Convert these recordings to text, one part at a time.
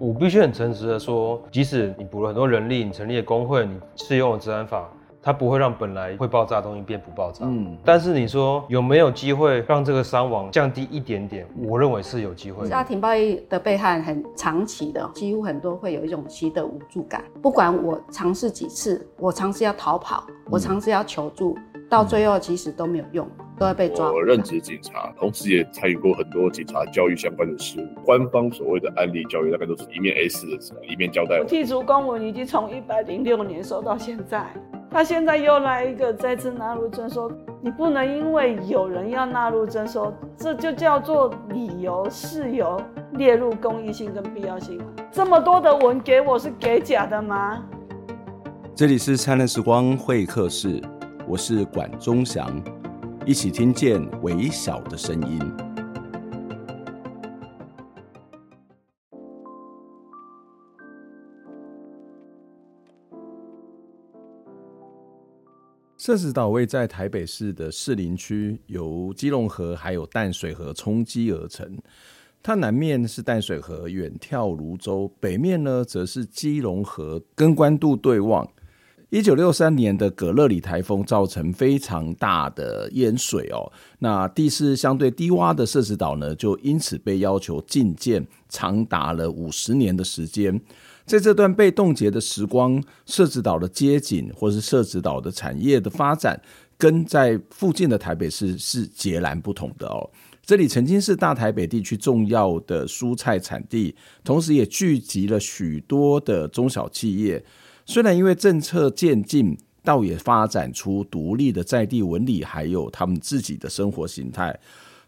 我必须很诚实的说，即使你补了很多人力，你成立了工会，你适用了治安法。它不会让本来会爆炸的东西变不爆炸。嗯，但是你说有没有机会让这个伤亡降低一点点？我认为是有机会。家庭暴力的被害很长期的，几乎很多会有一种习得无助感。不管我尝试几次，我尝试要逃跑，我尝试要求助，嗯、到最后其实都没有用，都会被抓。我任职警察，同时也参与过很多警察教育相关的事务。官方所谓的案例教育，大概都是一面 A 四的纸，一面交代我。剔除公文已经从一百零六年收到现在。他现在又来一个再次纳入征收，你不能因为有人要纳入征收，这就叫做理由事由列入公益性跟必要性。这么多的文给我是给假的吗？这里是灿烂时光会客室，我是管中祥，一起听见微小的声音。社子岛位在台北市的士林区，由基隆河还有淡水河冲积而成。它南面是淡水河远眺芦洲，北面呢则是基隆河跟关渡对望。一九六三年的葛勒里台风造成非常大的淹水哦，那地势相对低洼的社子岛呢，就因此被要求禁建，长达了五十年的时间。在这段被冻结的时光，社子岛的街景或是社子岛的产业的发展，跟在附近的台北市是截然不同的哦。这里曾经是大台北地区重要的蔬菜产地，同时也聚集了许多的中小企业。虽然因为政策渐进，倒也发展出独立的在地纹理，还有他们自己的生活形态。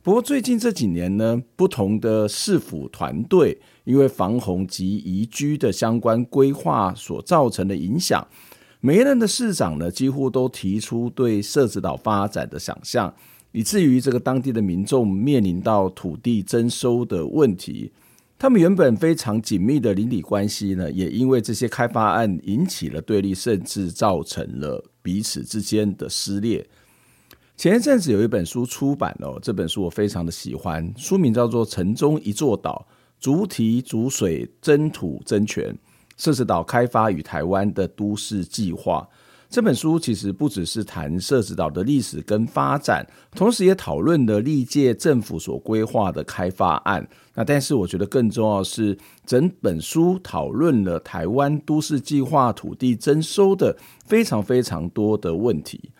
不过最近这几年呢，不同的市府团队因为防洪及宜居的相关规划所造成的影响，每一任的市长呢，几乎都提出对社子岛发展的想象，以至于这个当地的民众面临到土地征收的问题。他们原本非常紧密的邻里关系呢，也因为这些开发案引起了对立，甚至造成了彼此之间的撕裂。前一阵子有一本书出版哦，这本书我非常的喜欢，书名叫做《城中一座岛：筑堤筑水争土争权——设置岛开发与台湾的都市计划》。这本书其实不只是谈社子岛的历史跟发展，同时也讨论了历届政府所规划的开发案。那但是我觉得更重要是，整本书讨论了台湾都市计划土地征收的非常非常多的问题。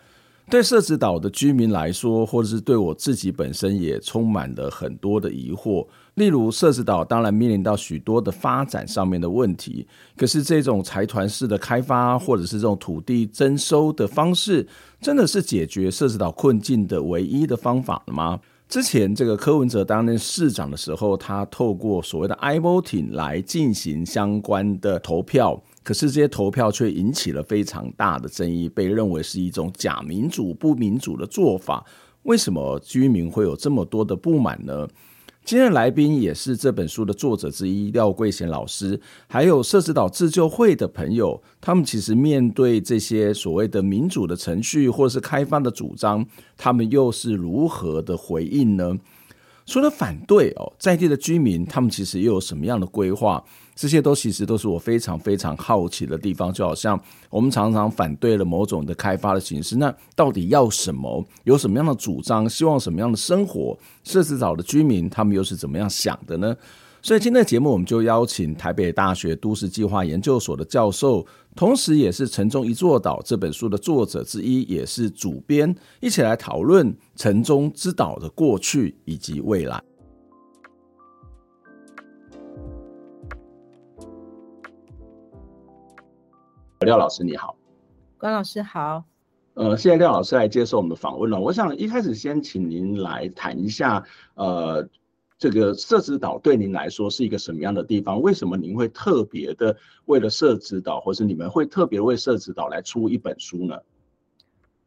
对社子岛的居民来说，或者是对我自己本身，也充满了很多的疑惑。例如，社子岛当然面临到许多的发展上面的问题，可是这种财团式的开发，或者是这种土地征收的方式，真的是解决社子岛困境的唯一的方法了吗？之前这个柯文哲担任市长的时候，他透过所谓的 i-Voting 来进行相关的投票。可是这些投票却引起了非常大的争议，被认为是一种假民主、不民主的做法。为什么居民会有这么多的不满呢？今天的来宾也是这本书的作者之一廖桂贤老师，还有社子岛自救会的朋友，他们其实面对这些所谓的民主的程序或是开放的主张，他们又是如何的回应呢？除了反对哦，在地的居民他们其实又有什么样的规划？这些都其实都是我非常非常好奇的地方，就好像我们常常反对了某种的开发的形式，那到底要什么？有什么样的主张？希望什么样的生活？社子岛的居民他们又是怎么样想的呢？所以今天的节目，我们就邀请台北大学都市计划研究所的教授，同时也是《城中一座岛》这本书的作者之一，也是主编，一起来讨论城中之岛的过去以及未来。廖老师你好，关老师好。呃，谢谢廖老师来接受我们的访问了。我想一开始先请您来谈一下，呃，这个社子岛对您来说是一个什么样的地方？为什么您会特别的为了社子岛，或是你们会特别为社子岛来出一本书呢？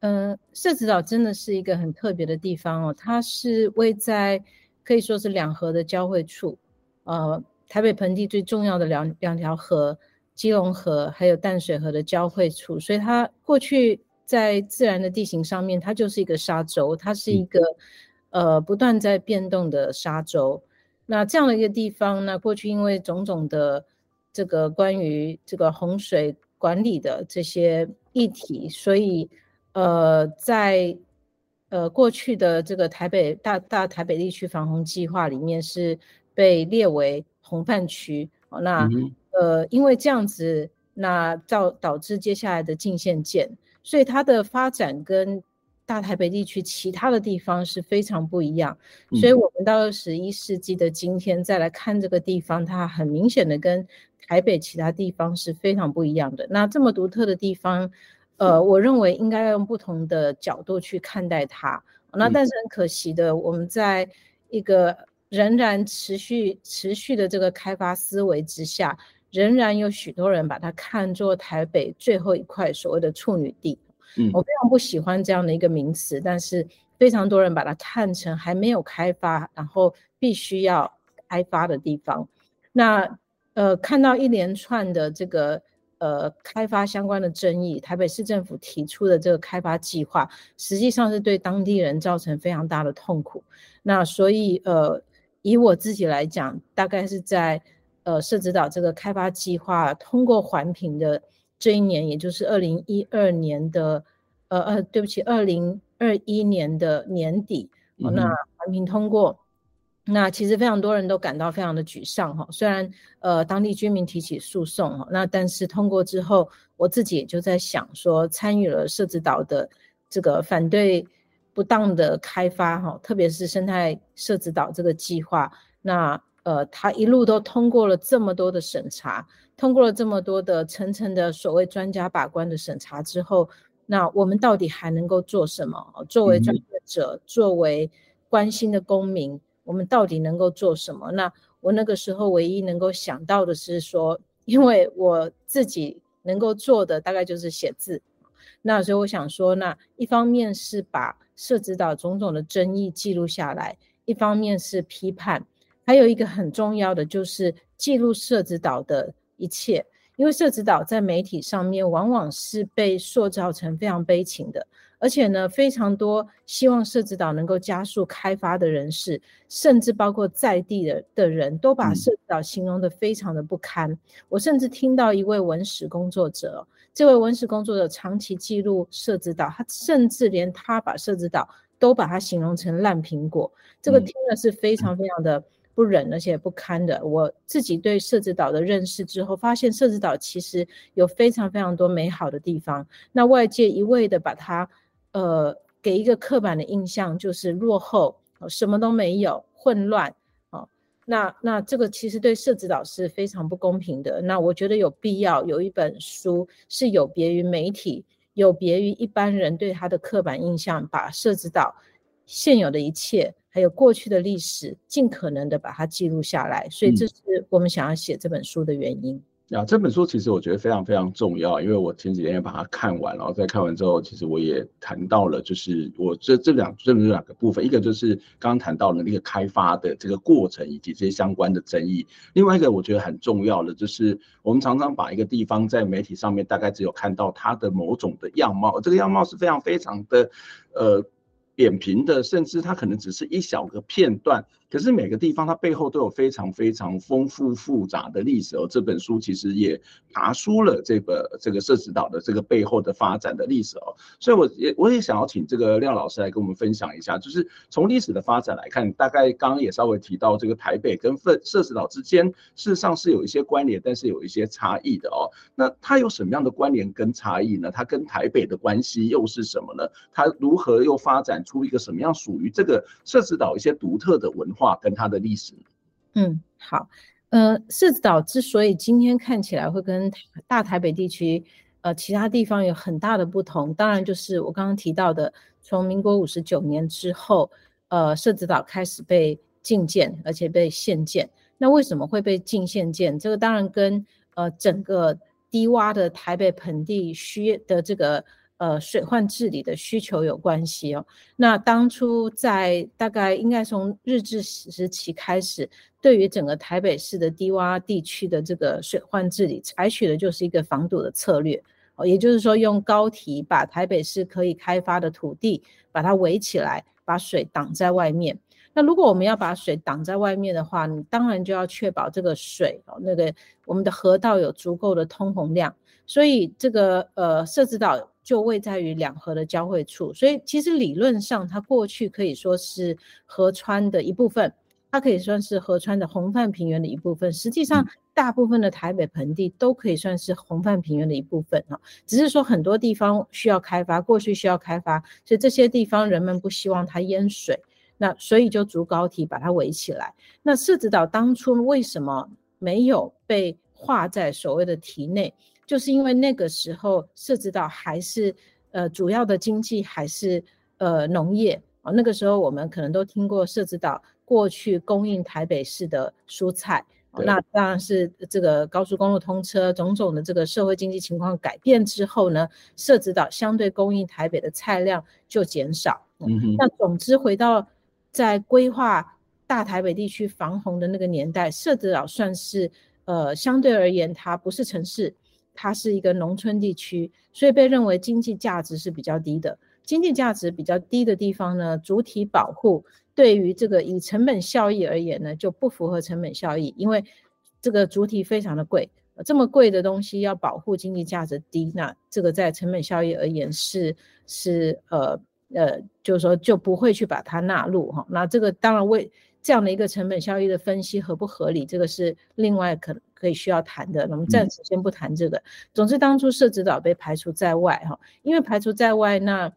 呃，社子岛真的是一个很特别的地方哦，它是位在可以说是两河的交汇处，呃，台北盆地最重要的两两条河。基隆河还有淡水河的交汇处，所以它过去在自然的地形上面，它就是一个沙洲，它是一个、嗯、呃不断在变动的沙洲。那这样的一个地方，那过去因为种种的这个关于这个洪水管理的这些议题，所以呃，在呃过去的这个台北大大台北地区防洪计划里面是被列为洪泛区。那、嗯、呃，因为这样子，那造导致接下来的禁限建，所以它的发展跟大台北地区其他的地方是非常不一样，所以我们到二十一世纪的今天再来看这个地方，它很明显的跟台北其他地方是非常不一样的。那这么独特的地方，呃，我认为应该要用不同的角度去看待它。那但是很可惜的，我们在一个仍然持续持续的这个开发思维之下，仍然有许多人把它看作台北最后一块所谓的处女地。嗯我非常不喜欢这样的一个名词，但是非常多人把它看成还没有开发，然后必须要开发的地方。那呃，看到一连串的这个呃开发相关的争议，台北市政府提出的这个开发计划，实际上是对当地人造成非常大的痛苦。那所以呃，以我自己来讲，大概是在呃社子岛这个开发计划通过环评的。这一年，也就是二零一二年的，呃呃，对不起，二零二一年的年底，哦、那环评通过，那其实非常多人都感到非常的沮丧哈。虽然呃当地居民提起诉讼哈，那但是通过之后，我自己也就在想说，参与了社子岛的这个反对不当的开发哈，特别是生态社子岛这个计划，那呃，他一路都通过了这么多的审查。通过了这么多的层层的所谓专家把关的审查之后，那我们到底还能够做什么？作为专业者，作为关心的公民，我们到底能够做什么？那我那个时候唯一能够想到的是说，因为我自己能够做的大概就是写字，那所以我想说，那一方面是把涉及到种种的争议记录下来，一方面是批判，还有一个很重要的就是记录社子岛的。一切，因为社子岛在媒体上面往往是被塑造成非常悲情的，而且呢，非常多希望社子岛能够加速开发的人士，甚至包括在地的的人都把社子岛形容得非常的不堪。嗯。我甚至听到一位文史工作者，这位文史工作者长期记录社子岛，他甚至连他把社子岛都把它形容成烂苹果，这个听了是非常非常的。不忍而且不堪的，我自己对社子岛的认识之后，发现社子岛其实有非常非常多美好的地方。那外界一味的把它，呃，给一个刻板的印象，就是落后，什么都没有，混乱，啊，那那这个其实对设置岛是非常不公平的。那我觉得有必要有一本书，是有别于媒体，有别于一般人对它的刻板印象，把设置岛现有的一切。还有过去的历史，尽可能的把它记录下来，所以这是我们想要写这本书的原因。啊，这本书其实我觉得非常非常重要，因为我前几天也把它看完，然后在看完之后，其实我也谈到了，就是我这这两这两个部分，一个就是刚刚谈到了那个开发的这个过程以及这些相关的争议，另外一个我觉得很重要的就是我们常常把一个地方在媒体上面大概只有看到它的某种的样貌，这个样貌是非常非常的呃。扁平的，甚至它可能只是一小个片段。可是每个地方它背后都有非常非常丰富复杂的历史哦。这本书其实也爬出了这个这个社子岛的这个背后的发展的历史哦。所以我也我也想要请这个廖老师来跟我们分享一下，就是从历史的发展来看，大概刚刚也稍微提到这个台北跟社子岛之间事实上是有一些关联，但是有一些差异的哦。那它有什么样的关联跟差异呢？它跟台北的关系又是什么呢？它如何又发展出一个什么样属于这个社子岛一些独特的文化？跟它的历史，嗯，好，呃，社子岛之所以今天看起来会跟大台北地区，呃，其他地方有很大的不同，当然就是我刚刚提到的，从民国五十九年之后，呃，社子岛开始被禁建，而且被限建。那为什么会被禁限建？这个当然跟呃整个低洼的台北盆地需的这个。呃，水患治理的需求有关系哦。那当初在大概应该从日治时期开始，对于整个台北市的低洼地区的这个水患治理，采取的就是一个防堵的策略哦。也就是说，用高堤把台北市可以开发的土地把它围起来，把水挡在外面。那如果我们要把水挡在外面的话，你当然就要确保这个水哦，那个我们的河道有足够的通洪量。所以这个呃，社子岛就位在于两河的交汇处，所以其实理论上它过去可以说是河川的一部分。它可以算是河川的洪泛平原的一部分，实际上大部分的台北盆地都可以算是洪泛平原的一部分哈，只是说很多地方需要开发，过去需要开发，所以这些地方人们不希望它淹水，那所以就筑高堤把它围起来。那社子岛当初为什么没有被划在所谓的堤内？就是因为那个时候社子岛还是呃主要的经济还是呃农业啊，那个时候我们可能都听过社子岛。过去供应台北市的蔬菜，那当然是这个高速公路通车，种种的这个社会经济情况改变之后呢，社子岛相对供应台北的菜量就减少。嗯哼。那总之回到在规划大台北地区防洪的那个年代，社子岛算是呃相对而言它不是城市，它是一个农村地区，所以被认为经济价值是比较低的。经济价值比较低的地方呢，主体保护。对于这个以成本效益而言呢，就不符合成本效益，因为这个主体非常的贵，这么贵的东西要保护经济价值低，那这个在成本效益而言是是呃呃，就是说就不会去把它纳入哈。那这个当然为这样的一个成本效益的分析合不合理，这个是另外可可以需要谈的。我们暂时先不谈这个。总之当初社子岛被排除在外哈，因为排除在外那。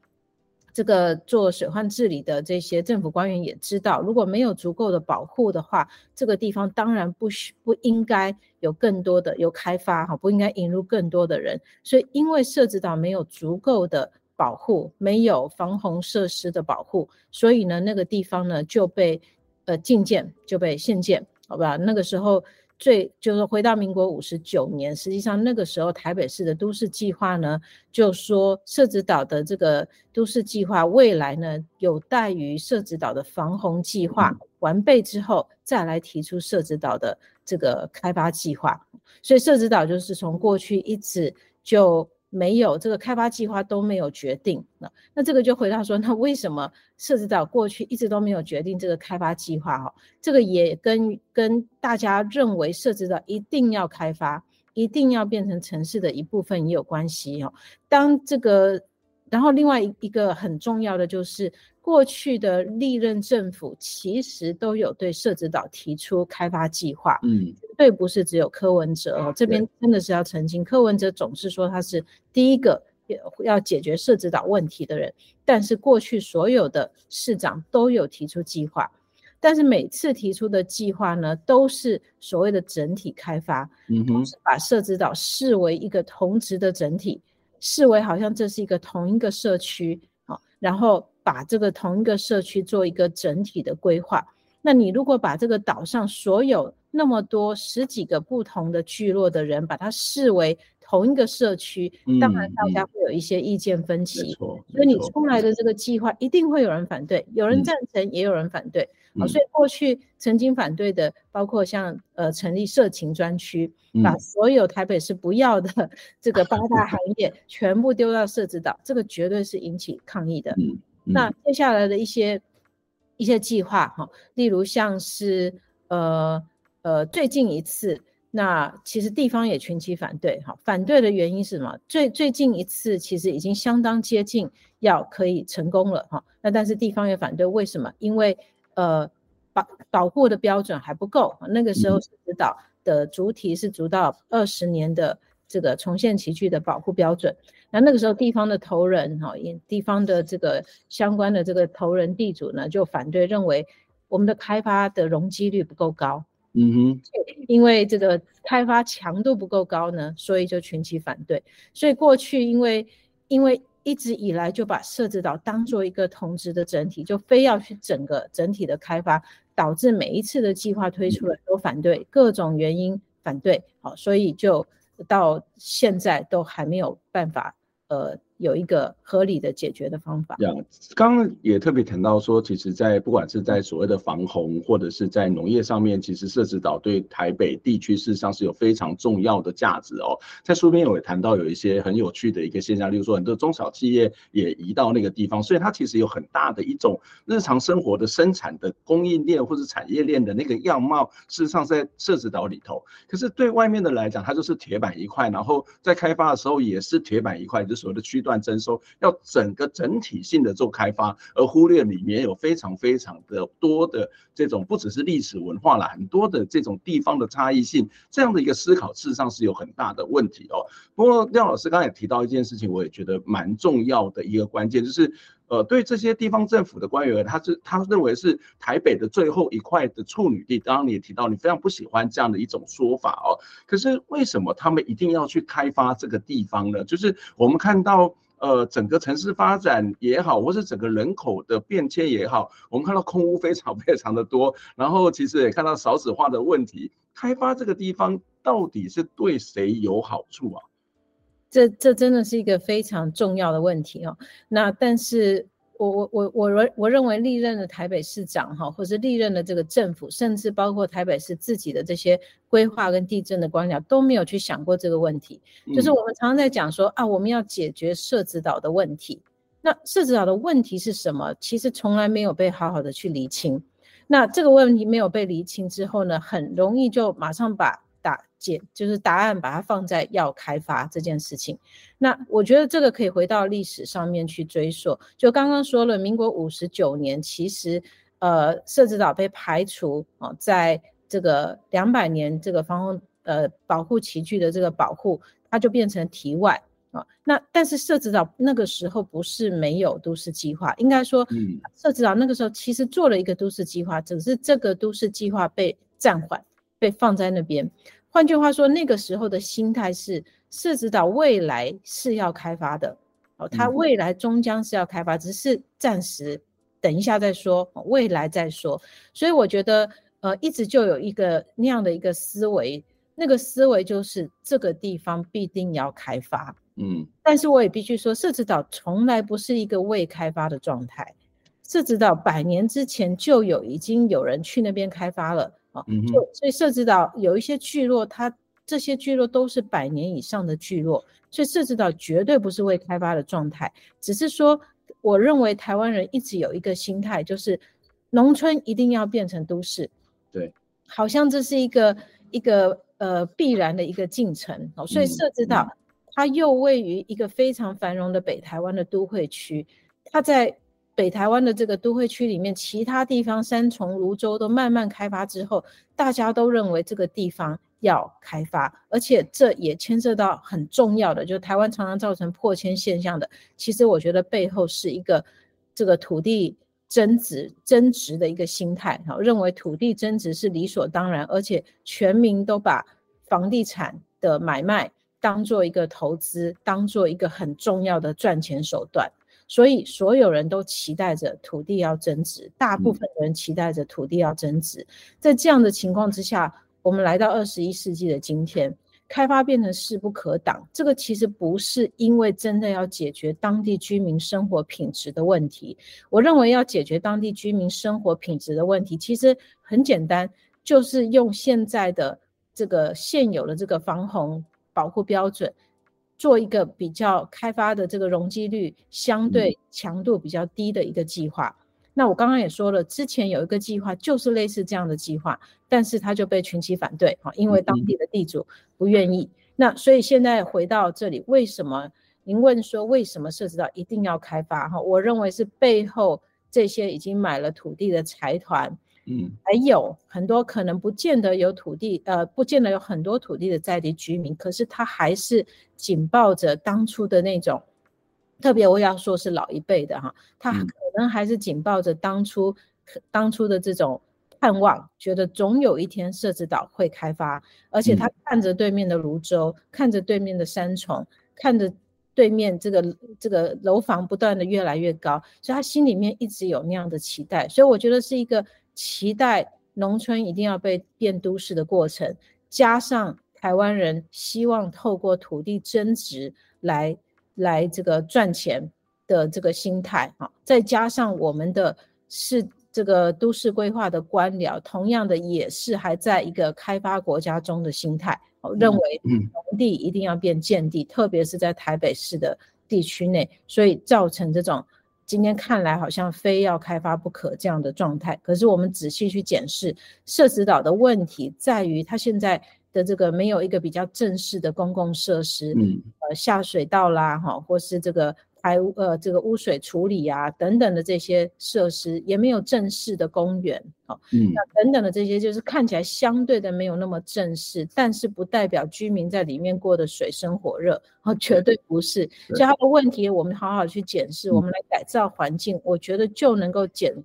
这个做水患治理的这些政府官员也知道，如果没有足够的保护的话，这个地方当然不需不应该有更多的有开发哈，不应该引入更多的人。所以因为社子岛没有足够的保护，没有防洪设施的保护，所以呢，那个地方呢就被呃禁建，就被限建，好吧？那个时候。最就是回到民国五十九年，实际上那个时候台北市的都市计划呢，就说社子岛的这个都市计划未来呢，有待于社子岛的防洪计划完备之后，再来提出社子岛的这个开发计划。所以社子岛就是从过去一直就。没有这个开发计划都没有决定，那那这个就回答说，那为什么设置到过去一直都没有决定这个开发计划？哈，这个也跟跟大家认为设置到一定要开发，一定要变成城市的一部分也有关系哦。当这个，然后另外一一个很重要的就是。过去的历任政府其实都有对社子岛提出开发计划，嗯，绝对不是只有柯文哲哦。这边真的是要澄清，柯文哲总是说他是第一个要解决社子岛问题的人，但是过去所有的市长都有提出计划，但是每次提出的计划呢，都是所谓的整体开发，嗯哼，是把社子岛视为一个同质的整体，视为好像这是一个同一个社区，好，然后。把这个同一个社区做一个整体的规划，那你如果把这个岛上所有那么多十几个不同的聚落的人，把它视为同一个社区，当然大家会有一些意见分歧，所以你出来的这个计划一定会有人反对，有人赞成也有人反对，所以过去曾经反对的，包括像呃成立色情专区，把所有台北市不要的这个八大行业 全部丢到社子岛，这个绝对是引起抗议的。嗯。那接下来的一些一些计划哈，例如像是呃呃最近一次，那其实地方也群起反对哈，反对的原因是什么？最最近一次其实已经相当接近要可以成功了哈，那但是地方也反对，为什么？因为呃保保护的标准还不够，那个时候社子岛的主体是主到二十年的这个重现期距的保护标准。那那个时候，地方的头人哈，地方的这个相关的这个头人地主呢，就反对，认为我们的开发的容积率不够高。嗯哼，因为这个开发强度不够高呢，所以就群起反对。所以过去因为因为一直以来就把社子岛当做一个同质的整体，就非要去整个整体的开发，导致每一次的计划推出来都反对，各种原因反对。好，所以就到现在都还没有办法。呃，有一个合理的解决的方法。这样，刚刚也特别谈到说，其实，在不管是在所谓的防洪，或者是在农业上面，其实社子岛对台北地区事实上是有非常重要的价值哦。在书边我也谈到有一些很有趣的一个现象，例如说很多中小企业也移到那个地方，所以它其实有很大的一种日常生活的生产的供应链或者产业链的那个样貌，事实上在设置岛里头。可是对外面的来讲，它就是铁板一块，然后在开发的时候也是铁板一块，就所谓的区段乱征收，要整个整体性的做开发，而忽略里面有非常非常的多的这种不只是历史文化了，很多的这种地方的差异性，这样的一个思考，事实上是有很大的问题哦。不过廖老师刚才也提到一件事情，我也觉得蛮重要的一个关键，就是呃，对这些地方政府的官员，他是他认为是台北的最后一块的处女地。刚刚你也提到，你非常不喜欢这样的一种说法哦。可是为什么他们一定要去开发这个地方呢？就是我们看到。呃，整个城市发展也好，或是整个人口的变迁也好，我们看到空屋非常非常的多，然后其实也看到少子化的问题。开发这个地方到底是对谁有好处啊？这这真的是一个非常重要的问题哦。那但是。我我我我认我认为历任的台北市长哈，或是历任的这个政府，甚至包括台北市自己的这些规划跟地震的官僚都没有去想过这个问题。就是我们常常在讲说啊，我们要解决社子岛的问题。那社子岛的问题是什么？其实从来没有被好好的去厘清。那这个问题没有被厘清之后呢，很容易就马上把。答解就是答案，把它放在要开发这件事情。那我觉得这个可以回到历史上面去追溯。就刚刚说了，民国五十九年，其实呃，社子岛被排除啊，在这个两百年这个防洪呃保护期距的这个保护，它就变成题外啊。那但是社子岛那个时候不是没有都市计划，应该说，社子岛那个时候其实做了一个都市计划，只是这个都市计划被暂缓，被放在那边。换句话说，那个时候的心态是，社子岛未来是要开发的，哦，它未来终将是要开发，只是暂时等一下再说，未来再说。所以我觉得，呃，一直就有一个那样的一个思维，那个思维就是这个地方必定要开发，嗯。但是我也必须说，社子岛从来不是一个未开发的状态，社子岛百年之前就有已经有人去那边开发了。啊，就所以社子岛有一些聚落，它这些聚落都是百年以上的聚落，所以社子岛绝对不是未开发的状态。只是说，我认为台湾人一直有一个心态，就是农村一定要变成都市，对，好像这是一个一个呃必然的一个进程。哦，所以社子岛它又位于一个非常繁荣的北台湾的都会区，它在。北台湾的这个都会区里面，其他地方三重、芦洲都慢慢开发之后，大家都认为这个地方要开发，而且这也牵涉到很重要的，就是台湾常常造成破迁现象的。其实我觉得背后是一个这个土地增值增值的一个心态，哈，认为土地增值是理所当然，而且全民都把房地产的买卖当做一个投资，当做一个很重要的赚钱手段。所以所有人都期待着土地要增值，大部分人期待着土地要增值。在这样的情况之下，我们来到二十一世纪的今天，开发变成势不可挡。这个其实不是因为真的要解决当地居民生活品质的问题。我认为要解决当地居民生活品质的问题，其实很简单，就是用现在的这个现有的这个防洪保护标准。做一个比较开发的这个容积率相对强度比较低的一个计划。嗯、那我刚刚也说了，之前有一个计划就是类似这样的计划，但是它就被群起反对啊，因为当地的地主不愿意。嗯、那所以现在回到这里，为什么您问说为什么涉及到一定要开发哈？我认为是背后这些已经买了土地的财团。嗯，还有很多可能不见得有土地，呃，不见得有很多土地的在地居民，可是他还是紧抱着当初的那种，特别我要说是老一辈的哈，他可能还是紧抱着当初、嗯、当初的这种盼望，觉得总有一天设置岛会开发，而且他看着对面的泸州，嗯、看着对面的三重，看着对面这个这个楼房不断的越来越高，所以他心里面一直有那样的期待，所以我觉得是一个。期待农村一定要被变都市的过程，加上台湾人希望透过土地增值来来这个赚钱的这个心态啊，再加上我们的是这个都市规划的官僚，同样的也是还在一个开发国家中的心态，认为农地一定要变建地，特别是在台北市的地区内，所以造成这种今天看来好像非要开发不可这样的状态。可是我们仔细去检视，社子岛的问题在于它现在的这个没有一个比较正式的公共设施，嗯，呃，下水道啦，哈，或是这个。排污呃，这个污水处理啊，等等的这些设施也没有正式的公园，哦，嗯，那等等的这些就是看起来相对的没有那么正式，但是不代表居民在里面过得水深火热，哦，绝对不是。所以它的问题，我们好好去检视，我们来改造环境，嗯，我觉得就能够解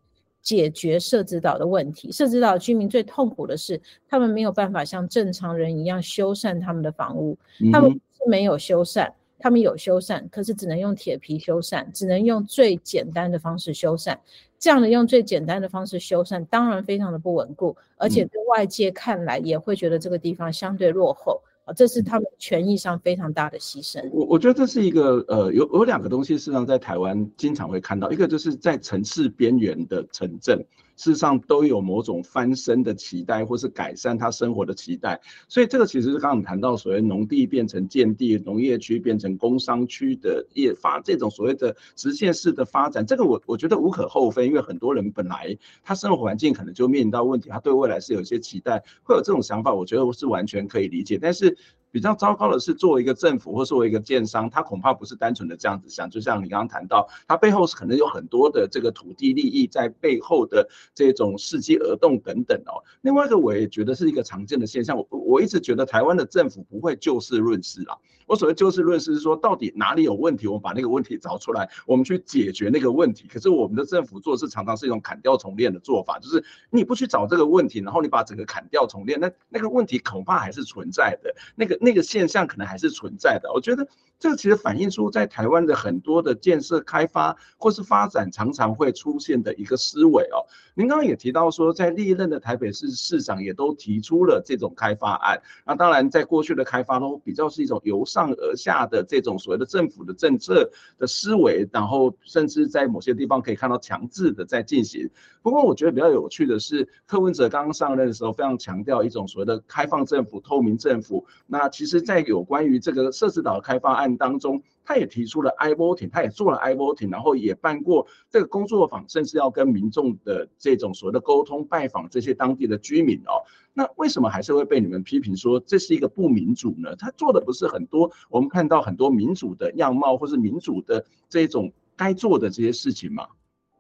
解决社子岛的问题。社子岛居民最痛苦的是，他们没有办法像正常人一样修缮他们的房屋，他们是没有修缮。他们有修缮，可是只能用铁皮修缮，只能用最简单的方式修缮。这样的用最简单的方式修缮，当然非常的不稳固，而且对外界看来也会觉得这个地方相对落后。啊，这是他们权益上非常大的牺牲。我我觉得这是一个呃，有有两个东西，事实上在台湾经常会看到，一个就是在城市边缘的城镇，事实上都有某种翻身的期待，或是改善他生活的期待。所以这个其实是刚刚我们谈到所谓农地变成建地，农业区变成工商区的业发，这种所谓的直线式的发展，这个我我觉得无可厚非，因为很多人本来他生活环境可能就面临到问题，他对未来是有一些期待，会有这种想法，我觉得是完全可以理解，但是。比较糟糕的是，作为一个政府或作为一个建商，他恐怕不是单纯的这样子想。就像你刚刚谈到，他背后是可能有很多的这个土地利益在背后的这种伺机而动等等哦。另外一个，我也觉得是一个常见的现象。我我一直觉得台湾的政府不会就事论事啊。我所谓就事论事是说，到底哪里有问题，我们把那个问题找出来，我们去解决那个问题。可是我们的政府做事常常是一种砍掉重练的做法，就是你不去找这个问题，然后你把整个砍掉重练，那那个问题恐怕还是存在的。那个。那个现象可能还是存在的，我觉得这其实反映出在台湾的很多的建设开发或是发展常常会出现的一个思维哦。您刚刚也提到说，在历任的台北市市长也都提出了这种开发案。那当然，在过去的开发都比较是一种由上而下的这种所谓的政府的政策的思维，然后甚至在某些地方可以看到强制的在进行。不过，我觉得比较有趣的是，柯文哲刚刚上任的时候非常强调一种所谓的开放政府、透明政府。那其实，在有关于这个社子岛的开发案案当中，他也提出了 i-Voting，他也做了 i-Voting，然后也办过这个工作坊，甚至要跟民众的这种所谓的沟通、拜访这些当地的居民哦。那为什么还是会被你们批评说这是一个不民主呢？他做的不是很多，我们看到很多民主的样貌，或是民主的这种该做的这些事情吗？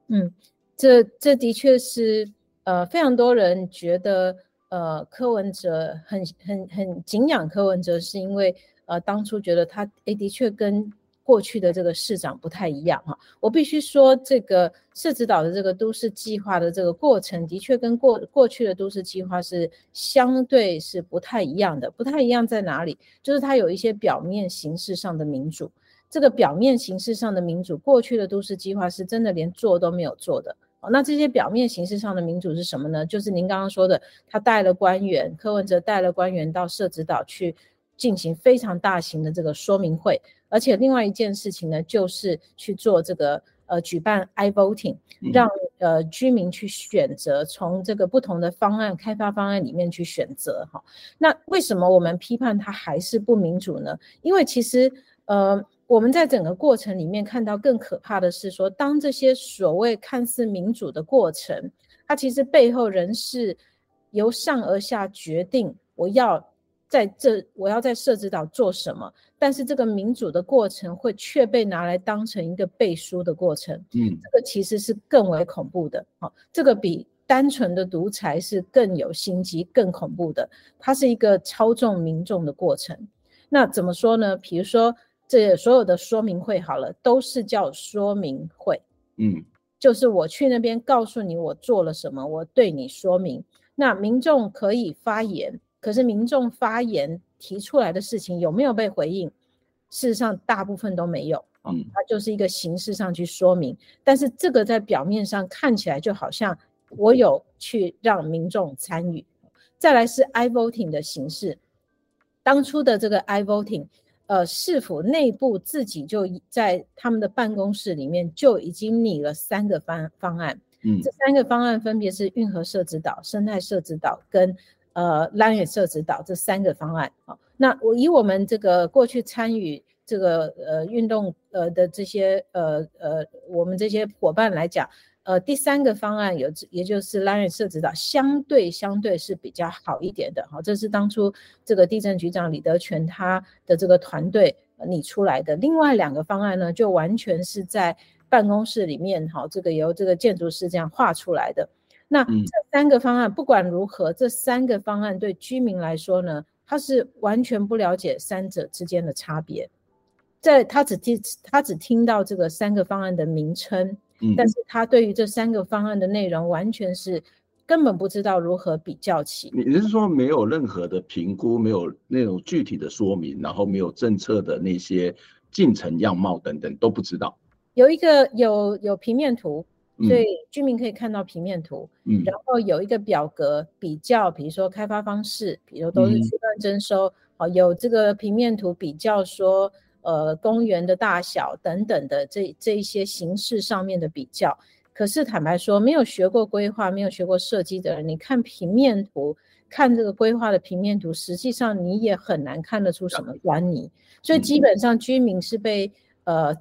嗯。这这的确是，呃，非常多人觉得，呃，柯文哲很很很敬仰柯文哲，是因为，呃，当初觉得他，诶，的确跟过去的这个市长不太一样哈。我必须说，这个社子岛的这个都市计划的这个过程，的确跟过过去的都市计划是相对是不太一样的。不太一样在哪里？就是它有一些表面形式上的民主。这个表面形式上的民主，过去的都市计划是真的连做都没有做的。那这些表面形式上的民主是什么呢？就是您刚刚说的，他带了官员，柯文哲带了官员到社子岛去进行非常大型的这个说明会，而且另外一件事情呢，就是去做这个呃举办 i-Voting，让呃居民去选择从这个不同的方案开发方案里面去选择哈。那为什么我们批判它还是不民主呢？因为其实呃。我们在整个过程里面看到更可怕的是说，当这些所谓看似民主的过程，它其实背后仍是由上而下决定我要在这我要在社子岛做什么，但是这个民主的过程会却被拿来当成一个背书的过程，嗯，这个其实是更为恐怖的，好，这个比单纯的独裁是更有心机、更恐怖的，它是一个操纵民众的过程。那怎么说呢？比如说。这所有的说明会好了，都是叫说明会，嗯，就是我去那边告诉你我做了什么，我对你说明。那民众可以发言，可是民众发言提出来的事情有没有被回应？事实上，大部分都没有，嗯，它就是一个形式上去说明，但是这个在表面上看起来就好像我有去让民众参与。再来是 i-Voting 的形式，当初的这个 i-Voting。呃，市府内部自己就在他们的办公室里面就已经拟了三个方方案。嗯，这三个方案分别是运河设置岛、生态设置岛跟呃拉远社子岛这三个方案。啊，那我以我们这个过去参与这个呃运动呃的这些呃呃我们这些伙伴来讲。呃，第三个方案有，也就是拉远社子岛，相对相对是比较好一点的，好，这是当初这个地震局长李德全他的这个团队拟出来的。另外两个方案呢，就完全是在办公室里面，哈，这个由这个建筑师这样画出来的。那这三个方案不管如何，这三个方案对居民来说呢，他是完全不了解三者之间的差别，在他只听他只听到这个三个方案的名称。但是他对于这三个方案的内容完全是根本不知道如何比较起。你是说没有任何的评估，没有那种具体的说明，然后没有政策的那些进程样貌等等都不知道？有一个有有平面图，所以居民可以看到平面图。嗯，然后有一个表格比较，比如说开发方式，比如都是区段征收，好，有这个平面图比较说。呃，公园的大小等等的这这一些形式上面的比较，可是坦白说，没有学过规划、没有学过设计的人，你看平面图，看这个规划的平面图，实际上你也很难看得出什么端倪。所以基本上居民是被呃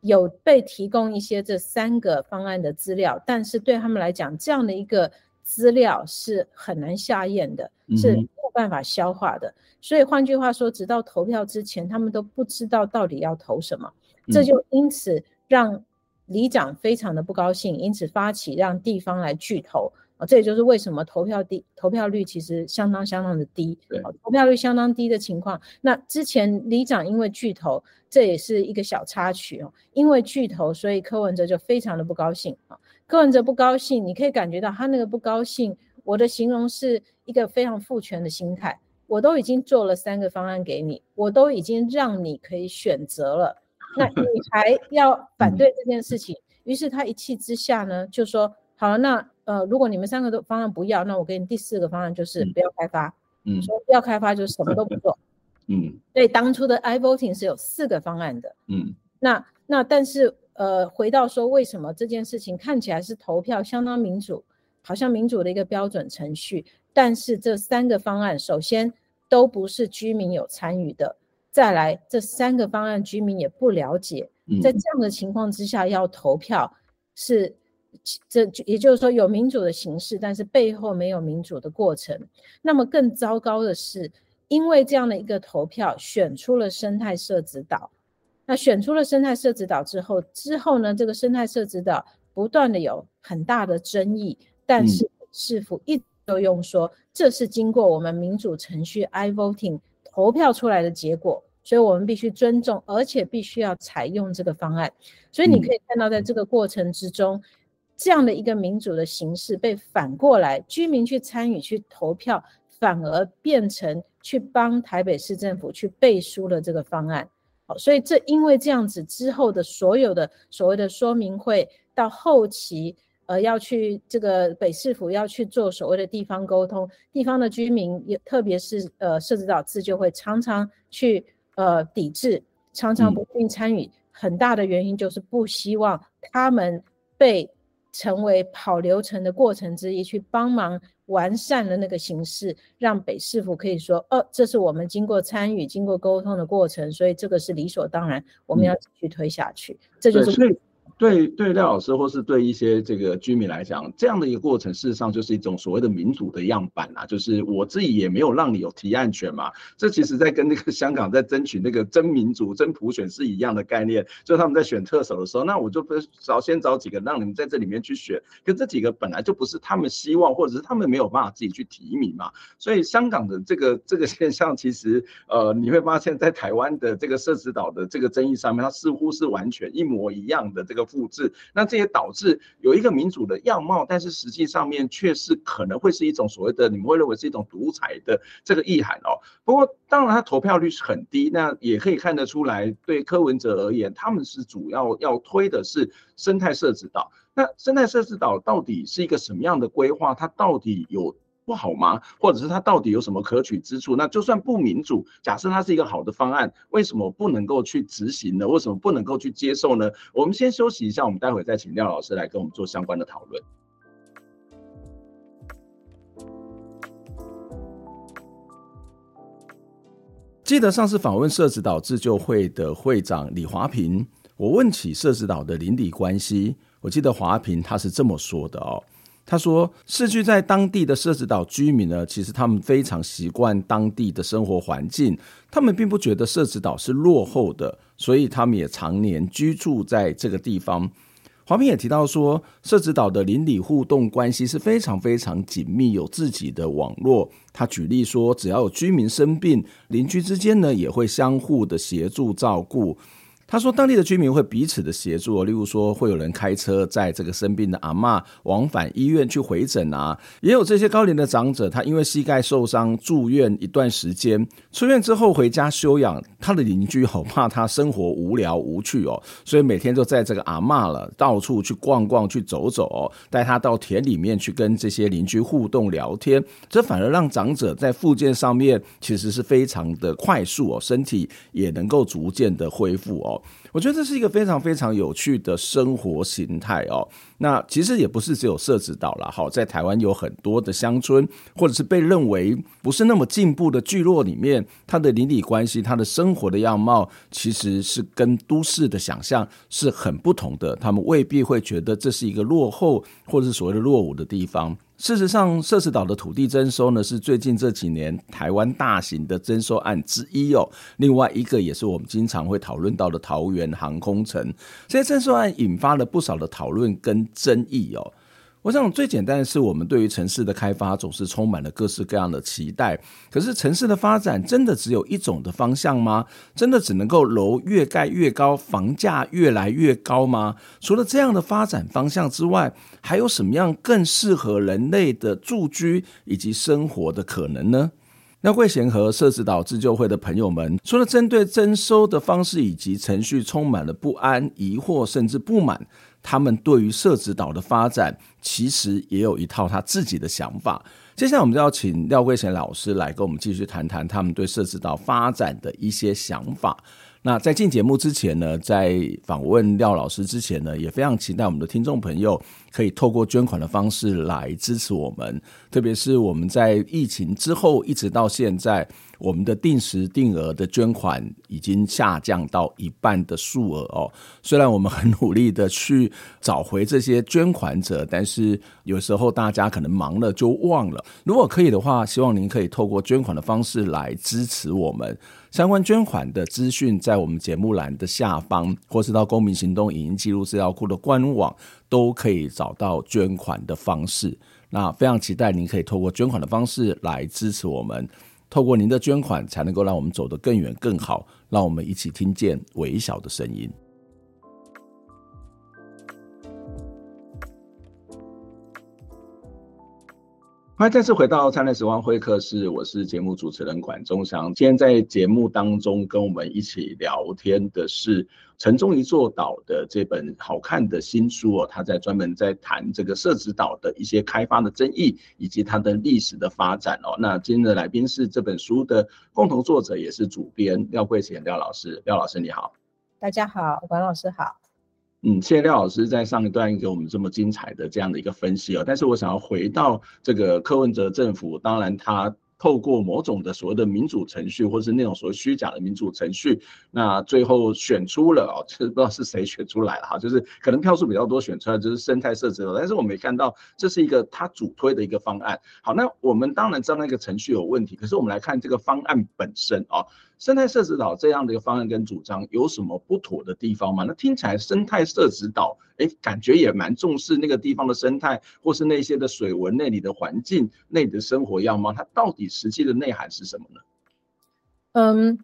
有被提供一些这三个方案的资料，但是对他们来讲，这样的一个资料是很难下咽的，是没有办法消化的。所以换句话说，直到投票之前，他们都不知道到底要投什么，这就因此让里长非常的不高兴，因此发起让地方来拒投啊，这也就是为什么投票低，投票率其实相当相当的低，投票率相当低的情况。那之前里长因为拒投，这也是一个小插曲哦，因为拒投，所以柯文哲就非常的不高兴啊，柯文哲不高兴，你可以感觉到他那个不高兴，我的形容是一个非常父权的心态。我都已经做了三个方案给你，我都已经让你可以选择了，那你 还要反对这件事情？于是他一气之下呢，就说好了，那呃，如果你们三个都方案不要，那我给你第四个方案，就是不要开发。嗯，说不要开发就是什么都不做。嗯，所以当初的 i-Voting 是有四个方案的。嗯，那那但是呃，回到说为什么这件事情看起来是投票相当民主，好像民主的一个标准程序。但是这三个方案，首先都不是居民有参与的。再来，这三个方案居民也不了解。在这样的情况之下，要投票是这，也就是说有民主的形式，但是背后没有民主的过程。那么更糟糕的是，因为这样的一个投票选出了生态社子岛。那选出了生态社子岛之后，之后呢，这个生态社子岛不断的有很大的争议，但是市府一都用说，这是经过我们民主程序 i-Voting 投票出来的结果，所以我们必须尊重，而且必须要采用这个方案。所以你可以看到，在这个过程之中，这样的一个民主的形式被反过来，居民去参与去投票，反而变成去帮台北市政府去背书了这个方案。好，所以这因为这样子之后的所有的所谓的说明会到后期。呃，要去这个北市府要去做所谓的地方沟通，地方的居民也特别是呃社子岛自救会常常去呃抵制，常常不愿意参与，很大的原因就是不希望他们被成为跑流程的过程之一，去帮忙完善了那个形式，让北市府可以说，哦，这是我们经过参与、经过沟通的过程，所以这个是理所当然，我们要继续推下去，嗯、这就是。对对，廖老师或是对一些这个居民来讲，这样的一个过程，事实上就是一种所谓的民主的样板啊。就是我自己也没有让你有提案权嘛。这其实在跟那个 香港在争取那个真民主、真普选是一样的概念。就他们在选特首的时候，那我就找先找几个让你们在这里面去选。可这几个本来就不是他们希望，或者是他们没有办法自己去提名嘛。所以香港的这个这个现象，其实呃，你会发现在台湾的这个社子岛的这个争议上面，它似乎是完全一模一样的这个。复制，那这也导致有一个民主的样貌，但是实际上面却是可能会是一种所谓的，你们会认为是一种独裁的这个意涵哦。不过当然，它投票率是很低，那也可以看得出来，对柯文哲而言，他们是主要要推的是生态设置岛。那生态设置岛到底是一个什么样的规划？它到底有不好吗？或者是它到底有什么可取之处？那就算不民主，假设它是一个好的方案，为什么不能够去执行呢？为什么不能够去接受呢？我们先休息一下，我们待会再请廖老师来跟我们做相关的讨论。记得上次访问社子岛自救会的会长李华平，我问起社子岛的邻里关系，我记得华平他是这么说的哦，他说世居在当地的社子岛居民呢，其实他们非常习惯当地的生活环境，他们并不觉得社子岛是落后的，所以他们也常年居住在这个地方。华平也提到说，社子岛的邻里互动关系是非常非常紧密，有自己的网络。他举例说，只要有居民生病，邻居之间呢也会相互的协助照顾。他说，当地的居民会彼此的协助，例如说，会有人开车载这个生病的阿嬷往返医院去回诊啊，也有这些高龄的长者，他因为膝盖受伤住院一段时间，出院之后回家休养，他的邻居好怕他生活无聊无趣哦，所以每天就在这个阿嬷了到处去逛逛去走走哦，带他到田里面去跟这些邻居互动聊天，这反而让长者在复健上面其实是非常的快速哦，身体也能够逐渐的恢复哦。我觉得这是一个非常非常有趣的生活形态哦。那其实也不是只有社子岛了，好，在台湾有很多的乡村，或者是被认为不是那么进步的聚落里面，它的邻里关系、它的生活的样貌，其实是跟都市的想象是很不同的。他们未必会觉得这是一个落后，或者是所谓的落伍的地方。事实上，社子岛的土地征收呢，是最近这几年台湾大型的征收案之一哦。另外一个也是我们经常会讨论到的桃园航空城，这些征收案引发了不少的讨论跟争议哦。我想最简单的是，我们对于城市的开发总是充满了各式各样的期待。可是，城市的发展真的只有一种的方向吗？真的只能够楼越盖越高，房价越来越高吗？除了这样的发展方向之外，还有什么样更适合人类的住居以及生活的可能呢？廖桂贤和社子岛自救会的朋友们，除了针对征收的方式以及程序充满了不安、疑惑，甚至不满。他们对于社子岛的发展，其实也有一套他自己的想法。接下来，我们就要请廖桂贤老师来跟我们继续谈谈他们对社子岛发展的一些想法。那在进节目之前呢，在访问廖老师之前呢，也非常期待我们的听众朋友可以透过捐款的方式来支持我们。特别是我们在疫情之后一直到现在，我们的定时定额的捐款已经下降到一半的数额哦。虽然我们很努力的去找回这些捐款者，但是有时候大家可能忙了就忘了。如果可以的话，希望您可以透过捐款的方式来支持我们。相关捐款的资讯在我们节目栏的下方，或是到公民行动影音记录资料库的官网，都可以找到捐款的方式。那非常期待您可以透过捐款的方式来支持我们，透过您的捐款，才能够让我们走得更远更好，让我们一起听见微小的声音。欢迎再次回到灿烂时光会客室，我是节目主持人管中祥。今天在节目当中跟我们一起聊天的是城中一座岛的这本好看的新书哦，他在专门在谈这个社子岛的一些开发的争议以及它的历史的发展哦。那今天的来宾是这本书的共同作者，也是主编廖桂贤廖老师。廖老师你好，大家好，管老师好。嗯，谢谢廖老师在上一段给我们这么精彩的这样的一个分析哦。但是我想要回到这个柯文哲政府，当然他透过某种的所谓的民主程序，或是那种所谓虚假的民主程序，那最后选出了哦，其实不知道是谁选出来了哈，就是可能票数比较多选出来就是生态设置了，但是我没看到这是一个他主推的一个方案。好，那我们当然知道那个程序有问题，可是我们来看这个方案本身啊。生态设置岛这样的一个方案跟主张有什么不妥的地方吗？那听起来生态设置岛，哎，感觉也蛮重视那个地方的生态，或是那些的水文、那里的环境、那里的生活样貌，它到底实际的内涵是什么呢？嗯，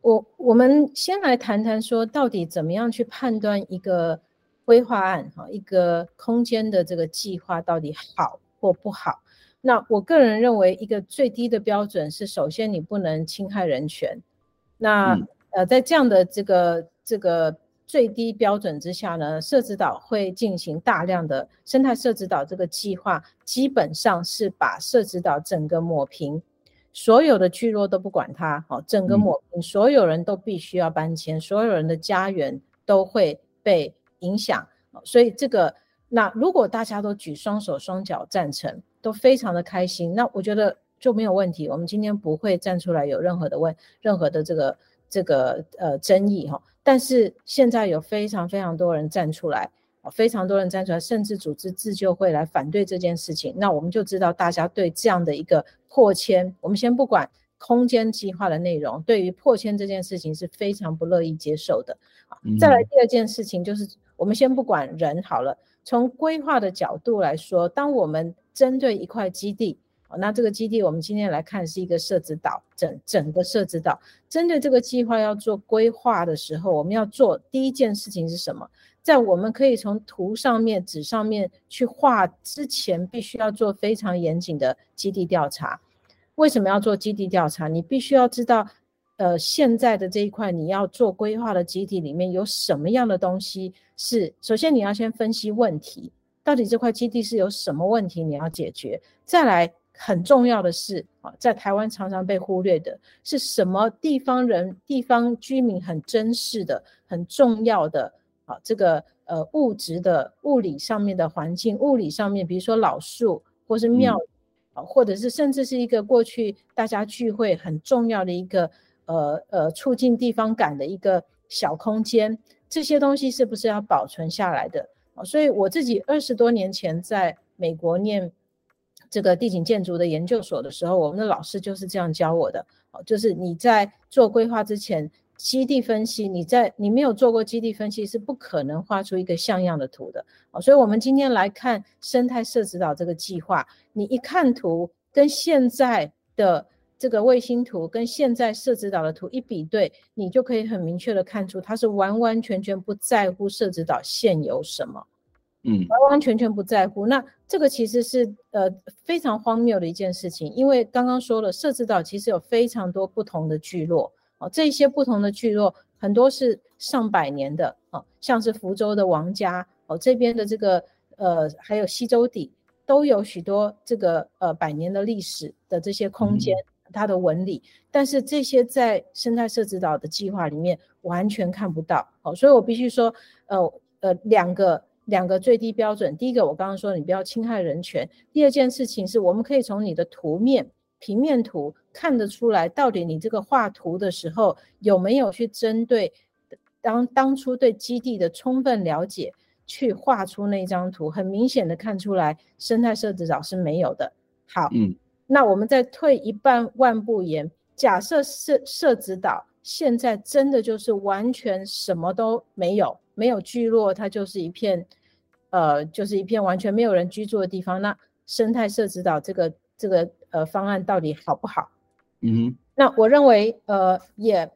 我我们先来谈谈说，到底怎么样去判断一个规划案哈，一个空间的这个计划到底好或不好？那我个人认为，一个最低的标准是，首先你不能侵害人权。那呃，在这样的这个这个最低标准之下呢，社子岛会进行大量的生态社子岛这个计划，基本上是把社子岛整个抹平，所有的聚落都不管它，好，整个抹平，所有人都必须要搬迁，所有人的家园都会被影响，所以这个那如果大家都举双手双脚赞成，都非常的开心，那我觉得就没有问题，我们今天不会站出来有任何的问，任何的这个。这个呃争议哈，但是现在有非常非常多人站出来，非常多人站出来，甚至组织自救会来反对这件事情。那我们就知道大家对这样的一个破迁，我们先不管空间计划的内容，对于破迁这件事情是非常不乐意接受的。再来第二件事情就是，我们先不管人好了，从规划的角度来说，当我们针对一块基地。那这个基地，我们今天来看是一个设置岛，整整个设置岛。针对这个计划要做规划的时候，我们要做第一件事情是什么？在我们可以从图上面、纸上面去画之前，必须要做非常严谨的基地调查。为什么要做基地调查？你必须要知道，呃，现在的这一块你要做规划的基地里面有什么样的东西是？首先你要先分析问题，到底这块基地是有什么问题你要解决，再来。很重要的是啊，在台湾常常被忽略的是什么地方人、地方居民很珍视的、很重要的啊，这个呃物质的物理上面的环境，物理上面，比如说老树，或是庙，啊，或者是甚至是一个过去大家聚会很重要的一个呃呃促进地方感的一个小空间，这些东西是不是要保存下来的？啊，所以我自己二十多年前在美国念。这个地景建筑的研究所的时候，我们的老师就是这样教我的，哦，就是你在做规划之前，基地分析，你在你没有做过基地分析，是不可能画出一个像样的图的，哦，所以我们今天来看生态设置岛这个计划，你一看图，跟现在的这个卫星图跟现在设置岛的图一比对，你就可以很明确的看出，它是完完全全不在乎设置岛现有什么。嗯，完完全全不在乎。那这个其实是呃非常荒谬的一件事情，因为刚刚说了，社子岛其实有非常多不同的聚落。哦，这些不同的聚落很多是上百年的。哦，像是福州的王家哦，这边的这个呃还有西周底都有许多这个呃百年的历史的这些空间，它的纹理，但是这些在生态社子岛的计划里面完全看不到。哦，所以我必须说呃呃两个。两个最低标准，第一个我刚刚说你不要侵害人权，第二件事情是我们可以从你的图面平面图看得出来，到底你这个画图的时候有没有去针对当当初对基地的充分了解去画出那张图，很明显的看出来生态设置岛是没有的。好，嗯，那我们再退一半万步言，假设设设置岛现在真的就是完全什么都没有，没有聚落，它就是一片。呃，就是一片完全没有人居住的地方。那生态设置岛这个这个呃方案到底好不好？嗯哼，那我认为呃也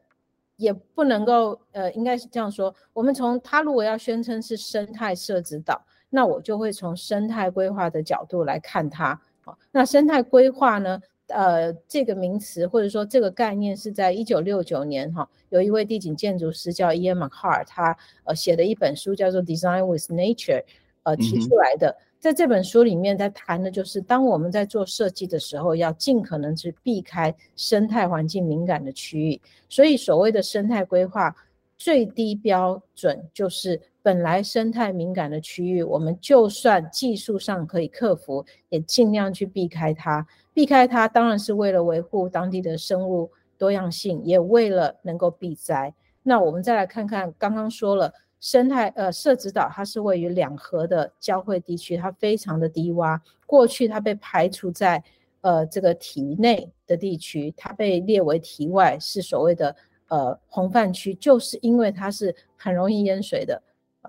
也不能够呃，应该是这样说。我们从他如果要宣称是生态设置岛，那我就会从生态规划的角度来看它。好，那生态规划呢？呃，这个名词或者说这个概念是在一九六九年哈，有一位地景建筑师叫 Ian McHartt，他呃写的一本书叫做 Design with Nature。呃，提出来的，在这本书里面在谈的就是，当我们在做设计的时候，要尽可能去避开生态环境敏感的区域。所以，所谓的生态规划最低标准就是，本来生态敏感的区域，我们就算技术上可以克服，也尽量去避开它。避开它，当然是为了维护当地的生物多样性，也为了能够避灾。那我们再来看看，刚刚说了。生态呃，社子岛它是位于两河的交汇地区，它非常的低洼。过去它被排除在呃这个体内的地区，它被列为体外，是所谓的呃红泛区，就是因为它是很容易淹水的，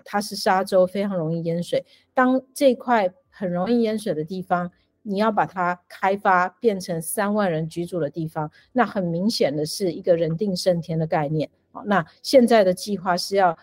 它是沙洲，非常容易淹水。当这块很容易淹水的地方，你要把它开发变成三万人居住的地方，那很明显的是一个人定胜天的概念。那现在的计划是要。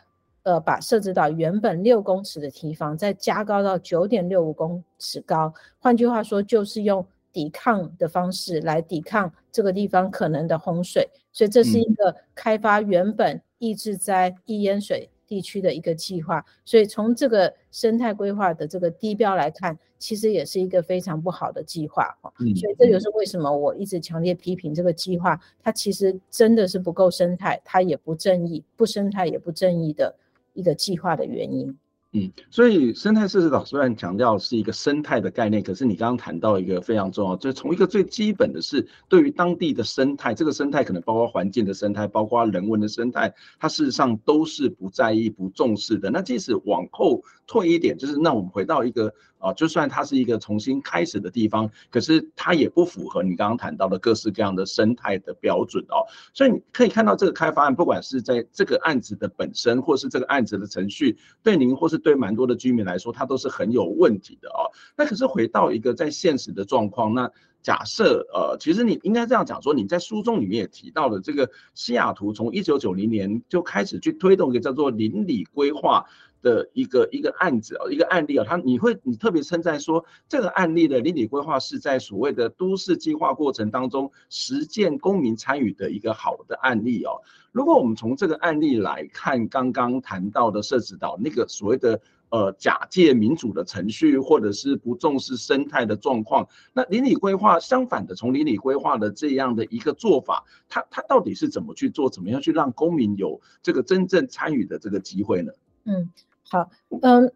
呃，把设置到原本六公尺的堤防再加高到九点六五公尺高，换句话说，就是用抵抗的方式来抵抗这个地方可能的洪水。所以这是一个开发原本抑制灾、易淹水地区的一个计划，所以从这个生态规划的这个地标来看，其实也是一个非常不好的计划所以这就是为什么我一直强烈批评这个计划，它其实真的是不够生态，它也不正义，不生态也不正义的一个计划的原因。嗯，所以生态设施岛虽然强调是一个生态的概念，可是你刚刚谈到一个非常重要，就是从一个最基本的是对于当地的生态，这个生态可能包括环境的生态，包括人文的生态，它事实上都是不在意、不重视的。那即使往后退一点，就是那我们回到一个。啊，就算它是一个重新开始的地方，可是它也不符合你刚刚谈到的各式各样的生态的标准哦。所以你可以看到这个开发案，不管是在这个案子的本身，或是这个案子的程序，对您或是对蛮多的居民来说，它都是很有问题的哦。那可是回到一个在现实的状况，那假设呃，其实你应该这样讲说，你在书中里面也提到了这个西雅图从一九九零年就开始去推动一个叫做邻里规划。的一个一个案子哦，一个案例啊，他你会你特别称赞说，这个案例的邻里规划是在所谓的都市计划过程当中实践公民参与的一个好的案例哦。如果我们从这个案例来看，刚刚谈到的社子岛那个所谓的呃假借民主的程序，或者是不重视生态的状况，那邻里规划相反的，从邻里规划的这样的一个做法，它它到底是怎么去做，怎么样去让公民有这个真正参与的这个机会呢？嗯。好，嗯，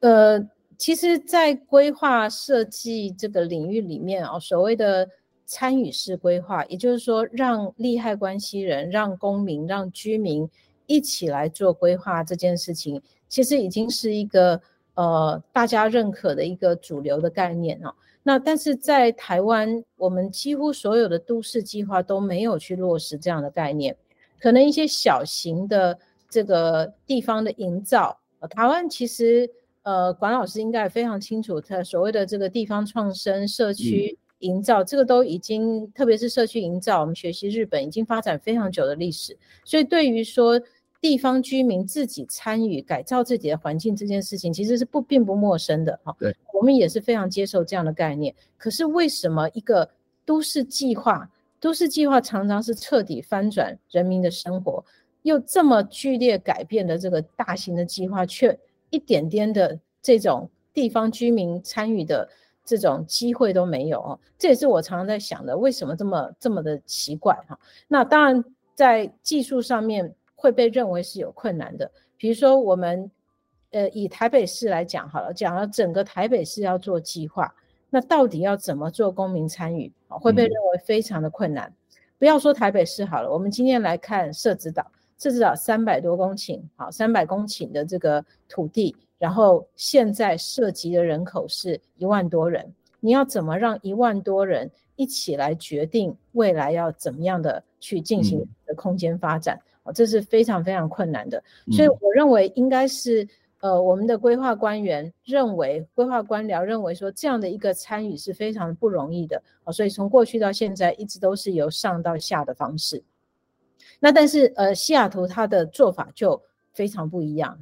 呃，其实，在规划设计这个领域里面啊，所谓的参与式规划，也就是说，让利害关系人、让公民、让居民一起来做规划这件事情，其实已经是一个呃大家认可的一个主流的概念啊。那但是在台湾，我们几乎所有的都市计划都没有去落实这样的概念，可能一些小型的这个地方的营造。台湾其实，呃，管老师应该也非常清楚，他所谓的这个地方创生、社区营造，嗯、这个都已经，特别是社区营造，我们学习日本已经发展非常久的历史，所以对于说地方居民自己参与改造自己的环境这件事情，其实是不并不陌生的哈。对，我们也是非常接受这样的概念。可是为什么一个都市计划，都市计划常常是彻底翻转人民的生活？又这么剧烈改变的这个大型的计划，却一点点的这种地方居民参与的这种机会都没有哦，这也是我常常在想的，为什么这么这么的奇怪哈？那当然，在技术上面会被认为是有困难的，比如说我们呃以台北市来讲好了，讲了整个台北市要做计划，那到底要怎么做公民参与啊？会被认为非常的困难。不要说台北市好了，我们今天来看社子岛。至少三百多公顷，好，三百公顷的这个土地，然后现在涉及的人口是一万多人，你要怎么让一万多人一起来决定未来要怎么样的去进行的空间发展？哦、嗯，这是非常非常困难的。所以我认为应该是，呃，我们的规划官员认为，规划官僚认为说这样的一个参与是非常不容易的。哦，所以从过去到现在一直都是由上到下的方式。那但是呃，西雅图它的做法就非常不一样。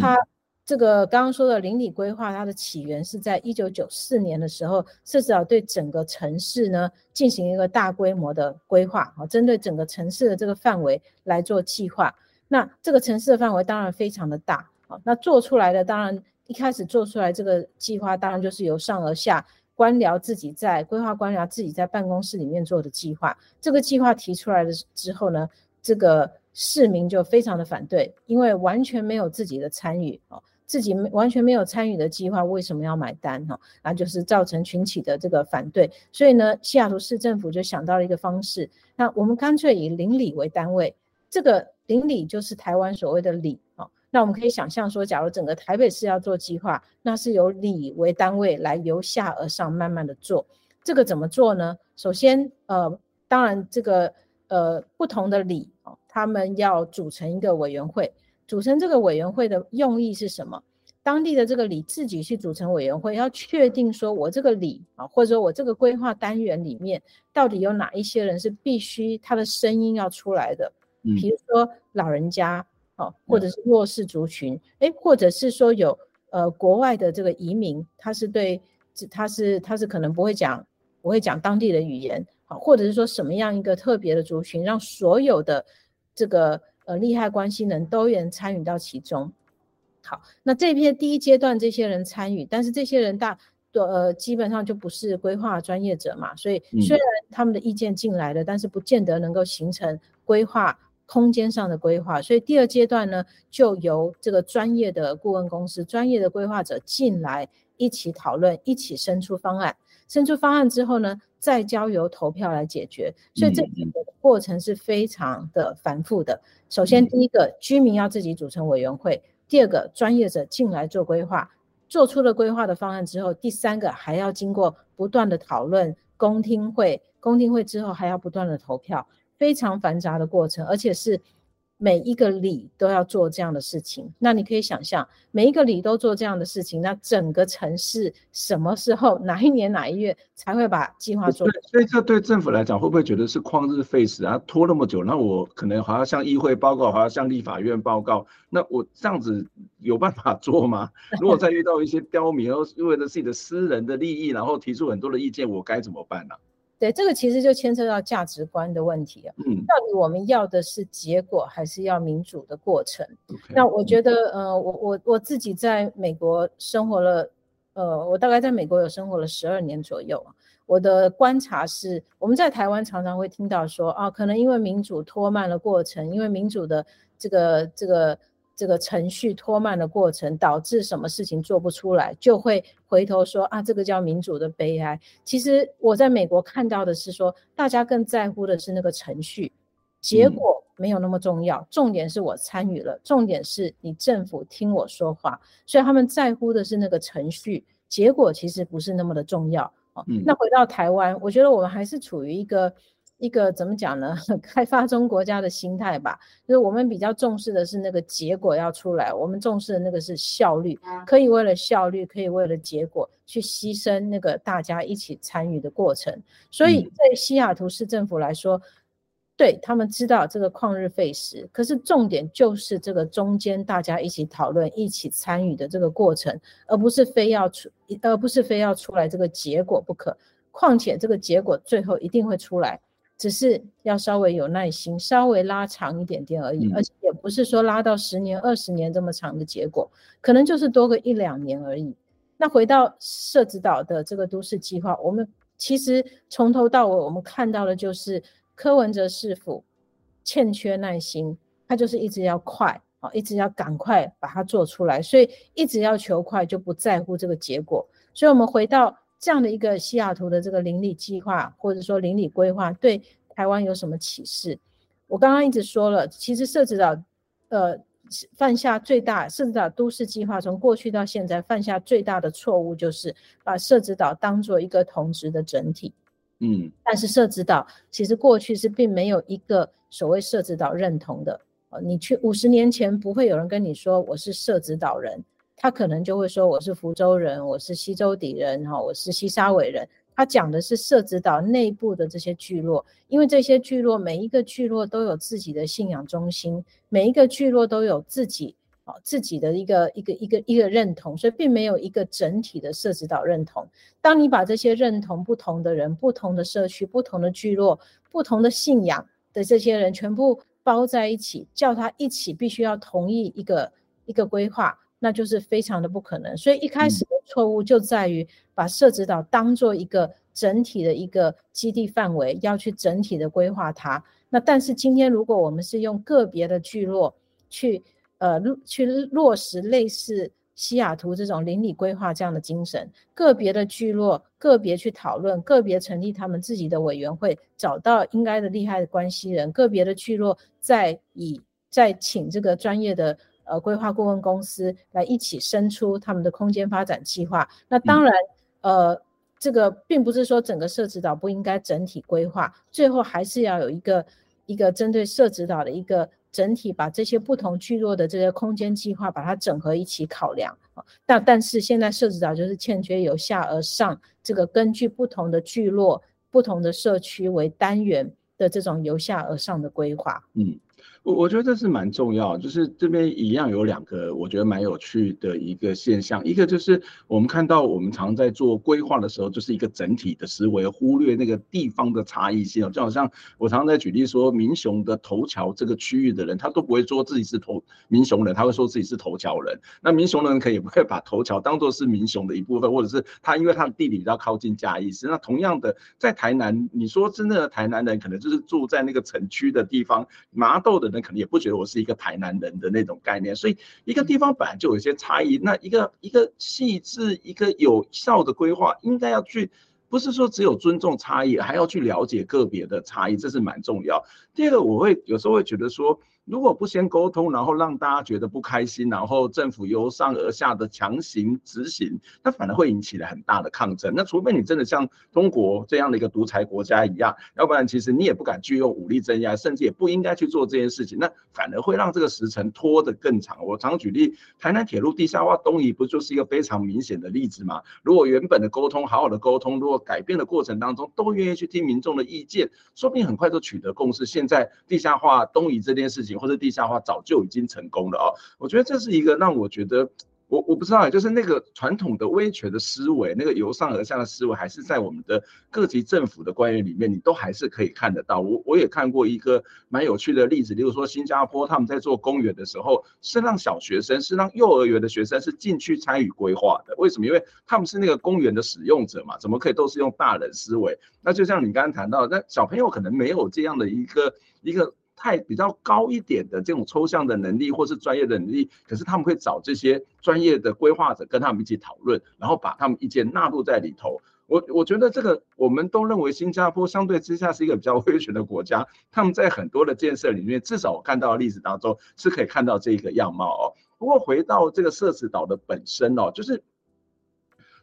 它这个刚刚说的邻里规划，它的起源是在一九九四年的时候，社子岛对整个城市呢进行一个大规模的规划啊，针对整个城市的这个范围来做计划。那这个城市的范围当然非常的大啊，那做出来的当然一开始做出来这个计划，当然就是由上而下官僚自己在规划官僚自己在办公室里面做的计划。这个计划提出来的之后呢，这个市民就非常的反对，因为完全没有自己的参与哦，自己完全没有参与的计划，为什么要买单哈？那就是造成群起的这个反对。所以呢，西雅图市政府就想到了一个方式，那我们干脆以邻里为单位，这个邻里就是台湾所谓的里哦。那我们可以想象说，假如整个台北市要做计划，那是由里为单位来由下而上慢慢的做。这个怎么做呢？首先，呃，当然这个。呃，不同的里哦，他们要组成一个委员会。组成这个委员会的用意是什么？当地的这个里自己去组成委员会，要确定说我这个里啊，或者说我这个规划单元里面，到底有哪一些人是必须他的声音要出来的。嗯，比如说老人家哦，或者是弱势族群，哎，或者是说有呃国外的这个移民，他是对，他是他是可能不会讲不会讲当地的语言。或者是说什么样一个特别的族群，让所有的这个呃利害关系人都能参与到其中。好，那这篇第一阶段这些人参与，但是这些人大呃基本上就不是规划专业者嘛，所以虽然他们的意见进来了，嗯、但是不见得能够形成规划空间上的规划。所以第二阶段呢，就由这个专业的顾问公司、专业的规划者进来一起讨论，一起生出方案。生出方案之后呢，再交由投票来解决。所以这整个过程是非常的繁复的。首先，第一个，居民要自己组成委员会。第二个，专业者进来做规划，做出了规划的方案之后，第三个还要经过不断的讨论、公听会，公听会之后还要不断的投票，非常繁杂的过程，而且是。每一个里都要做这样的事情，那你可以想象，每一个里都做这样的事情，那整个城市什么时候、哪一年、哪一月才会把计划做？所以这对政府来讲，会不会觉得是旷日费时啊？拖那么久，那我可能还要向议会报告，还要向立法院报告，那我这样子有办法做吗？如果再遇到一些刁民，然后为了自己的私人的利益，然后提出很多的意见，我该怎么办呢、啊？对，这个其实就牵涉到价值观的问题啊。嗯，到底我们要的是结果，还是要民主的过程？Okay, 那我觉得，呃，我我我自己在美国生活了，呃，我大概在美国有生活了十二年左右。我的观察是，我们在台湾常常会听到说，啊，可能因为民主拖慢了过程，因为民主的这个这个。这个程序拖慢的过程，导致什么事情做不出来，就会回头说啊，这个叫民主的悲哀。其实我在美国看到的是说，大家更在乎的是那个程序，结果没有那么重要，重点是我参与了，重点是你政府听我说话，所以他们在乎的是那个程序，结果其实不是那么的重要。哦，那回到台湾，我觉得我们还是处于一个。一个怎么讲呢？开发中国家的心态吧，就是我们比较重视的是那个结果要出来，我们重视的那个是效率，可以为了效率，可以为了结果去牺牲那个大家一起参与的过程。所以在西雅图市政府来说，对他们知道这个旷日费时，可是重点就是这个中间大家一起讨论、一起参与的这个过程，而不是非要出，而不是非要出来这个结果不可。况且这个结果最后一定会出来。只是要稍微有耐心，稍微拉长一点点而已，而且也不是说拉到十年、二十年这么长的结果，可能就是多个一两年而已。那回到社子岛的这个都市计划，我们其实从头到尾我们看到的就是柯文哲市府欠缺耐心，他就是一直要快啊，一直要赶快把它做出来，所以一直要求快，就不在乎这个结果。所以我们回到。这样的一个西雅图的这个邻里计划，或者说邻里规划，对台湾有什么启示？我刚刚一直说了，其实社子岛，呃，犯下最大社子岛都市计划从过去到现在犯下最大的错误，就是把社子岛当做一个同质的整体。嗯，但是社子岛其实过去是并没有一个所谓社子岛认同的。呃，你去五十年前不会有人跟你说我是社子岛人。他可能就会说我是福州人，我是西州底人，哈，我是西沙尾人。他讲的是社子岛内部的这些聚落，因为这些聚落每一个聚落都有自己的信仰中心，每一个聚落都有自己啊自己的一个一个一个一个认同，所以并没有一个整体的社子岛认同。当你把这些认同不同的人、不同的社区、不同的聚落、不同的信仰的这些人全部包在一起，叫他一起必须要同意一个一个规划。那就是非常的不可能，所以一开始的错误就在于把社子岛当做一个整体的一个基地范围，要去整体的规划它。那但是今天如果我们是用个别的聚落去呃去落实类似西雅图这种邻里规划这样的精神，个别的聚落个别去讨论，个别成立他们自己的委员会，找到应该的利害的关系人，个别的聚落再以再请这个专业的。呃，规划顾问公司来一起生出他们的空间发展计划。那当然，呃，这个并不是说整个社子岛不应该整体规划，最后还是要有一个一个针对社子岛的一个整体，把这些不同聚落的这些空间计划把它整合一起考量。但但是现在社子岛就是欠缺由下而上这个根据不同的聚落、不同的社区为单元的这种由下而上的规划。嗯。我我觉得这是蛮重要，就是这边一样有两个我觉得蛮有趣的一个现象，一个就是我们看到我们常在做规划的时候，就是一个整体的思维，忽略那个地方的差异性。就好像我常常在举例说，民雄的头桥这个区域的人，他都不会说自己是头民雄人，他会说自己是头桥人。那民雄人可以不会把头桥当做是民雄的一部分，或者是他因为他的地理比较靠近嘉义市。那同样的，在台南，你说真正的台南人，可能就是住在那个城区的地方，麻豆的。那可能也不觉得我是一个台南人的那种概念，所以一个地方本来就有一些差异。那一个一个细致、一个有效的规划，应该要去，不是说只有尊重差异，还要去了解个别的差异，这是蛮重要。第二个，我会有时候会觉得说。如果不先沟通，然后让大家觉得不开心，然后政府由上而下的强行执行，那反而会引起了很大的抗争。那除非你真的像中国这样的一个独裁国家一样，要不然其实你也不敢去用武力镇压，甚至也不应该去做这件事情。那反而会让这个时程拖得更长。我常举例，台南铁路地下化东移不就是一个非常明显的例子吗？如果原本的沟通好好的沟通，如果改变的过程当中都愿意去听民众的意见，说不定很快就取得共识。现在地下化东移这件事情。或者地下化早就已经成功了啊！我觉得这是一个让我觉得，我我不知道，就是那个传统的威权的思维，那个由上而下的思维，还是在我们的各级政府的官员里面，你都还是可以看得到。我我也看过一个蛮有趣的例子，例如说新加坡他们在做公园的时候，是让小学生，是让幼儿园的学生是进去参与规划的。为什么？因为他们是那个公园的使用者嘛，怎么可以都是用大人思维？那就像你刚刚谈到，那小朋友可能没有这样的一个一个。太比较高一点的这种抽象的能力，或是专业的能力，可是他们会找这些专业的规划者跟他们一起讨论，然后把他们意见纳入在里头。我我觉得这个我们都认为新加坡相对之下是一个比较威权的国家，他们在很多的建设里面，至少我看到的例子当中是可以看到这个样貌哦。不过回到这个社子岛的本身哦，就是。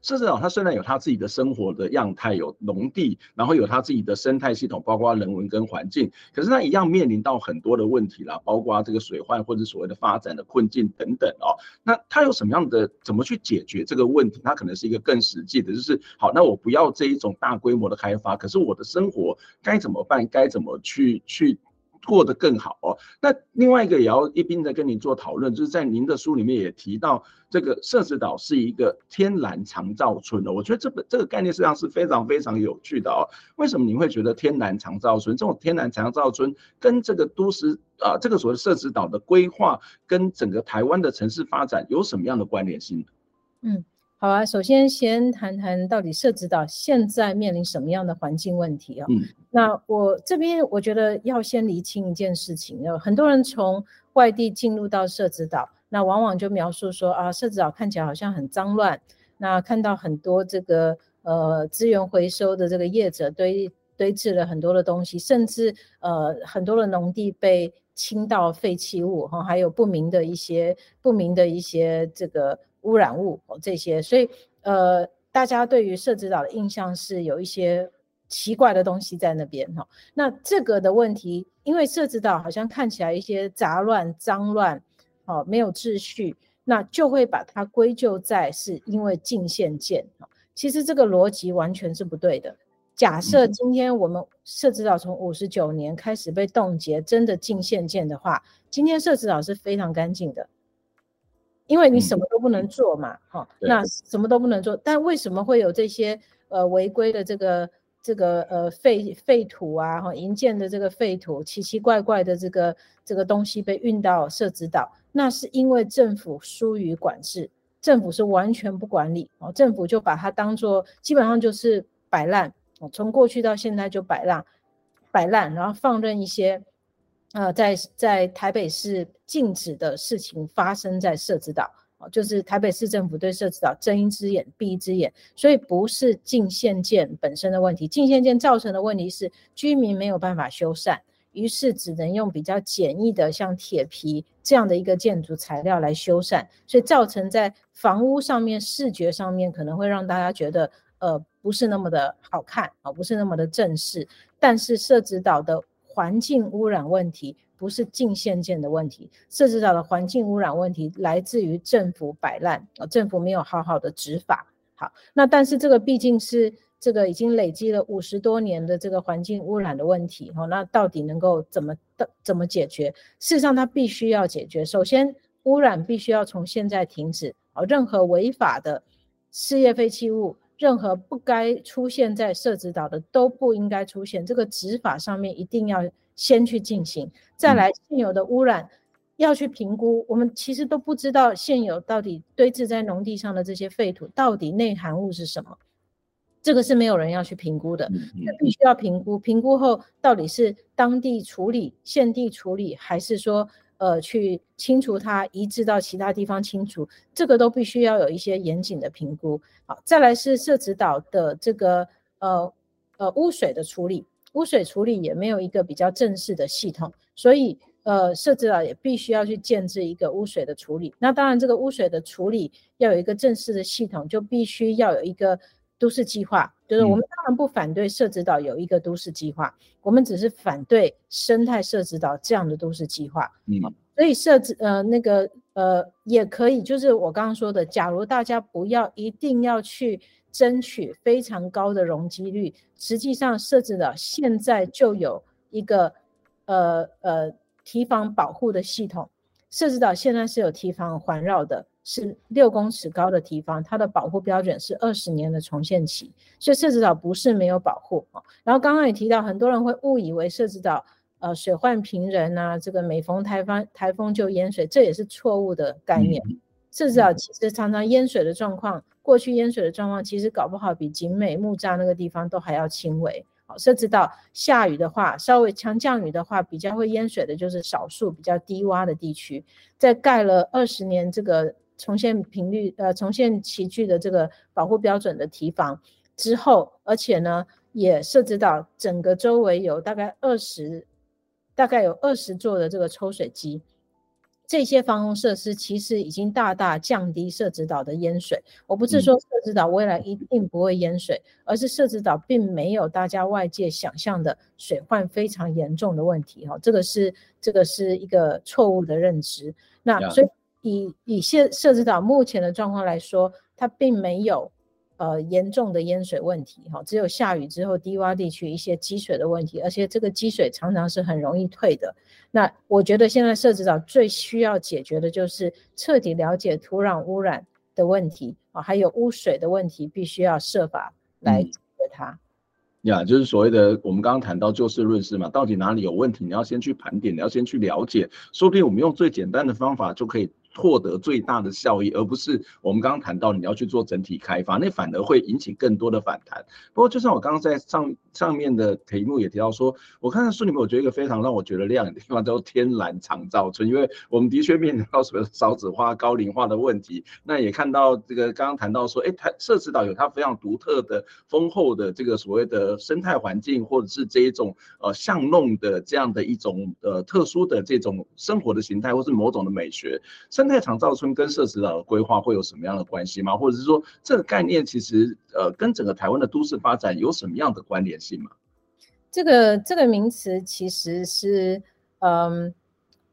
社子岛它虽然有它自己的生活的样态，有农地，然后有它自己的生态系统，包括人文跟环境，可是它一样面临到很多的问题啦，包括这个水患或者所谓的发展的困境等等哦。那它有什么样的怎么去解决这个问题？它可能是一个更实际的，就是好，那我不要这一种大规模的开发，可是我的生活该怎么办？该怎么去去？过得更好哦。那另外一个也要一并的跟您做讨论，就是在您的书里面也提到，这个社子岛是一个天然长照村的。我觉得这个这个概念实际上是非常非常有趣的哦。为什么您会觉得天然长照村这种天然长照村跟这个都市啊，这个所谓社子岛的规划跟整个台湾的城市发展有什么样的关联性？嗯。好啊，首先先谈谈到底社子岛现在面临什么样的环境问题啊？嗯，那我这边我觉得要先厘清一件事情，有很多人从外地进入到社子岛，那往往就描述说啊，社子岛看起来好像很脏乱，那看到很多这个呃资源回收的这个业者堆堆置了很多的东西，甚至呃很多的农地被倾倒废弃物哈，还有不明的一些不明的一些这个。污染物哦，这些，所以呃，大家对于社子岛的印象是有一些奇怪的东西在那边哈。那这个的问题，因为社子岛好像看起来一些杂乱、脏乱，哦，没有秩序，那就会把它归咎在是因为禁限舰。其实这个逻辑完全是不对的。假设今天我们社子岛从五十九年开始被冻结，真的禁限建的话，今天社子岛是非常干净的。因为你什么都不能做嘛，哈、嗯，那什么都不能做，但为什么会有这些呃违规的这个这个呃废废土啊，哈，营建的这个废土，奇奇怪怪的这个这个东西被运到社子岛，那是因为政府疏于管制，政府是完全不管理，哦，政府就把它当做基本上就是摆烂，哦，从过去到现在就摆烂，摆烂，然后放任一些。呃，在在台北市禁止的事情发生在社子岛，哦，就是台北市政府对社子岛睁一只眼闭一只眼，所以不是禁限舰本身的问题，禁限舰造成的问题是居民没有办法修缮，于是只能用比较简易的像铁皮这样的一个建筑材料来修缮，所以造成在房屋上面视觉上面可能会让大家觉得呃不是那么的好看啊，不是那么的正式，但是社子岛的。环境污染问题不是禁限舰的问题，社子岛的环境污染问题来自于政府摆烂，啊政府没有好好的执法。好，那但是这个毕竟是这个已经累积了五十多年的这个环境污染的问题，哈，那到底能够怎么的怎么解决？事实上，它必须要解决。首先，污染必须要从现在停止，啊，任何违法的事业废弃物，任何不该出现在社子岛的都不应该出现。这个执法上面一定要先去进行，再来现有的污染。要去评估，我们其实都不知道现有到底堆置在农地上的这些废土到底内含物是什么，这个是没有人要去评估的，那必须要评估，评估后到底是当地处理、现地处理，还是说呃去清除它，移植到其他地方清除，这个都必须要有一些严谨的评估。好，再来是社子岛的这个呃呃污水的处理，污水处理也没有一个比较正式的系统，所以。呃，社子岛也必须要去建置一个污水的处理。那当然，这个污水的处理要有一个正式的系统，就必须要有一个都市计划。就是我们当然不反对社子岛有一个都市计划，嗯、我们只是反对生态社子岛这样的都市计划。嗯，所以社子呃那个呃也可以，就是我刚刚说的，假如大家不要一定要去争取非常高的容积率，实际上设置岛现在就有一个呃呃。堤防保护的系统，设置岛现在是有提防环绕的，是六公尺高的堤防，它的保护标准是二十年的重现期，所以社子岛不是没有保护。然后刚刚也提到，很多人会误以为社子岛呃水患频仍啊，这个每逢台风台风就淹水，这也是错误的概念。社子岛其实常常淹水的状况，过去淹水的状况其实搞不好比景美木栅那个地方都还要轻微。社子岛下雨的话，稍微强降雨的话，比较会淹水的就是少数比较低洼的地区。在盖了二十年这个重现频率呃重现期距的这个保护标准的提防之后，而且呢也社子岛整个周围有大概二十大概有二十座的这个抽水机。这些防洪设施其实已经大大降低社子岛的淹水。我不是说社子岛未来一定不会淹水，嗯、而是社子岛并没有大家外界想象的水患非常严重的问题。哈，这个是这个是一个错误的认知。那所以以以现社子岛目前的状况来说，它并没有。呃，严重的淹水问题，哈，只有下雨之后低洼地区一些积水的问题，而且这个积水常常是很容易退的。那我觉得现在社子岛最需要解决的就是彻底了解土壤污染的问题啊，还有污水的问题，必须要设法来解决它。呀，就是所谓的我们刚刚谈到就事论事嘛，到底哪里有问题，你要先去盘点，你要先去了解，说不定我们用最简单的方法就可以。获得最大的效益，而不是我们刚刚谈到你要去做整体开发，那反而会引起更多的反弹。不过，就像我刚刚在上上面的题目也提到说，我看到书里面，我觉得一个非常让我觉得亮眼的地方叫天然长照村，因为我们的确面临到什么少子化、高龄化的问题。那也看到这个刚刚谈到说，哎，台社子岛有它非常独特的、丰厚的这个所谓的生态环境，或者是这一种呃巷弄的这样的一种呃特殊的这种生活的形态，或是某种的美学。生态长照村跟社子岛的规划会有什么样的关系吗？或者是说，这个概念其实呃跟整个台湾的都市发展有什么样的关联性吗？这个这个名词其实是嗯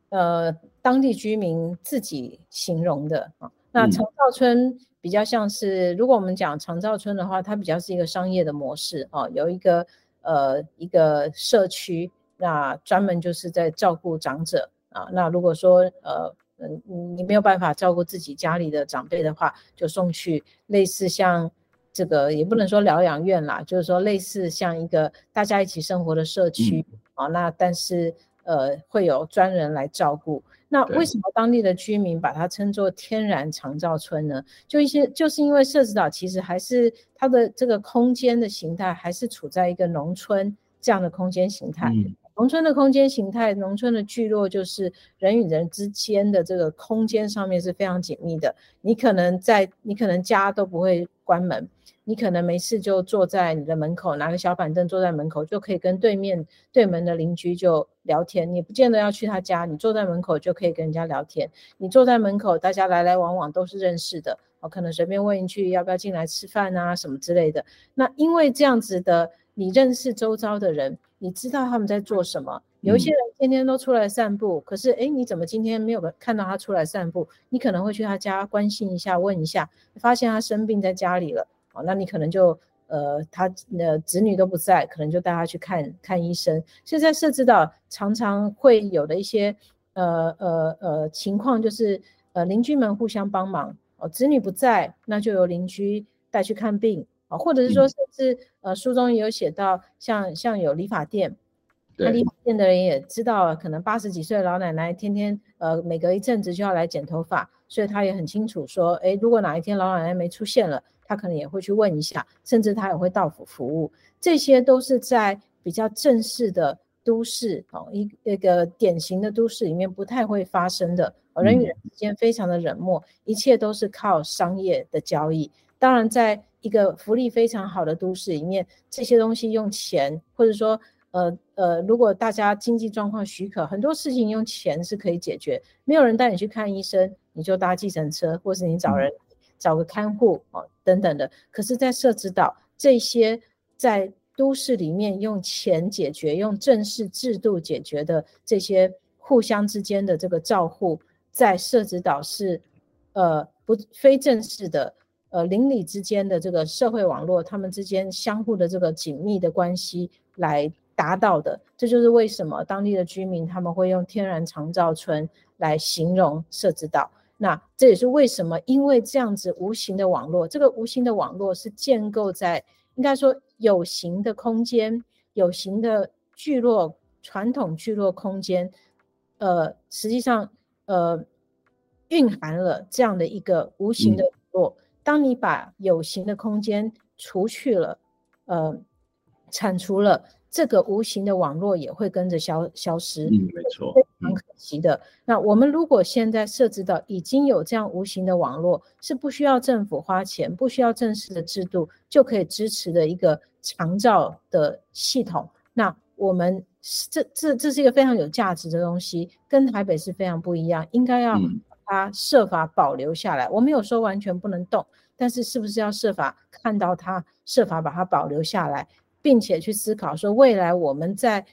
呃当地居民自己形容的啊。那长照村比较像是，如果我们讲长照村的话，它比较是一个商业的模式啊，有一个呃一个社区，那专门就是在照顾长者啊。那如果说呃。嗯，你没有办法照顾自己家里的长辈的话，就送去类似像这个，也不能说疗养院啦，就是说类似像一个大家一起生活的社区啊。那但是呃，会有专人来照顾。那为什么当地的居民把它称作天然长照村呢？就一些就是因为社子岛其实还是它的这个空间的形态还是处在一个农村这样的空间形态。嗯农村的空间形态，农村的聚落就是人与人之间的这个空间上面是非常紧密的。你可能在，你可能家都不会关门，你可能没事就坐在你的门口，拿个小板凳坐在门口，就可以跟对面对门的邻居就聊天。你不见得要去他家，你坐在门口就可以跟人家聊天。你坐在门口，大家来来往往都是认识的，我可能随便问一句要不要进来吃饭啊什么之类的。那因为这样子的，你认识周遭的人。你知道他们在做什么？有一些人天天都出来散步，嗯、可是哎，你怎么今天没有看到他出来散步？你可能会去他家关心一下，问一下，发现他生病在家里了，哦，那你可能就呃，他呃子女都不在，可能就带他去看看医生。现在社子岛常常会有的一些呃呃呃情况，就是呃邻居们互相帮忙哦，子女不在，那就由邻居带去看病啊，或者是说，甚至呃书中也有写到像，像像有理发店，那理发店的人也知道，可能八十几岁的老奶奶天天呃每隔一阵子就要来剪头发，所以他也很清楚说，哎，如果哪一天老奶奶没出现了。他可能也会去问一下，甚至他也会到府服务，这些都是在比较正式的都市哦，一那个典型的都市里面不太会发生的。人与人之间非常的冷漠，一切都是靠商业的交易。当然，在一个福利非常好的都市里面，这些东西用钱，或者说呃呃，如果大家经济状况许可，很多事情用钱是可以解决。没有人带你去看医生，你就搭计程车，或是你找人。找个看护哦，等等的。可是，在社子岛这些在都市里面用钱解决、用正式制度解决的这些互相之间的这个照护，在社子岛是呃不非正式的呃邻里之间的这个社会网络，他们之间相互的这个紧密的关系来达到的。这就是为什么当地的居民他们会用天然长照村来形容设置岛。那这也是为什么，因为这样子无形的网络，这个无形的网络是建构在应该说有形的空间、有形的聚落、传统聚落空间，呃，实际上呃蕴含了这样的一个无形的网络。当你把有形的空间除去了，呃，铲除了。这个无形的网络也会跟着消消失，嗯，没错，非常可惜的。嗯、那我们如果现在设置到已经有这样无形的网络，是不需要政府花钱，不需要正式的制度就可以支持的一个长照的系统。那我们这这这是一个非常有价值的东西，跟台北是非常不一样，应该要把它设法保留下来。嗯、我没有说完全不能动，但是是不是要设法看到它，设法把它保留下来？并且去思考说，未来我们在，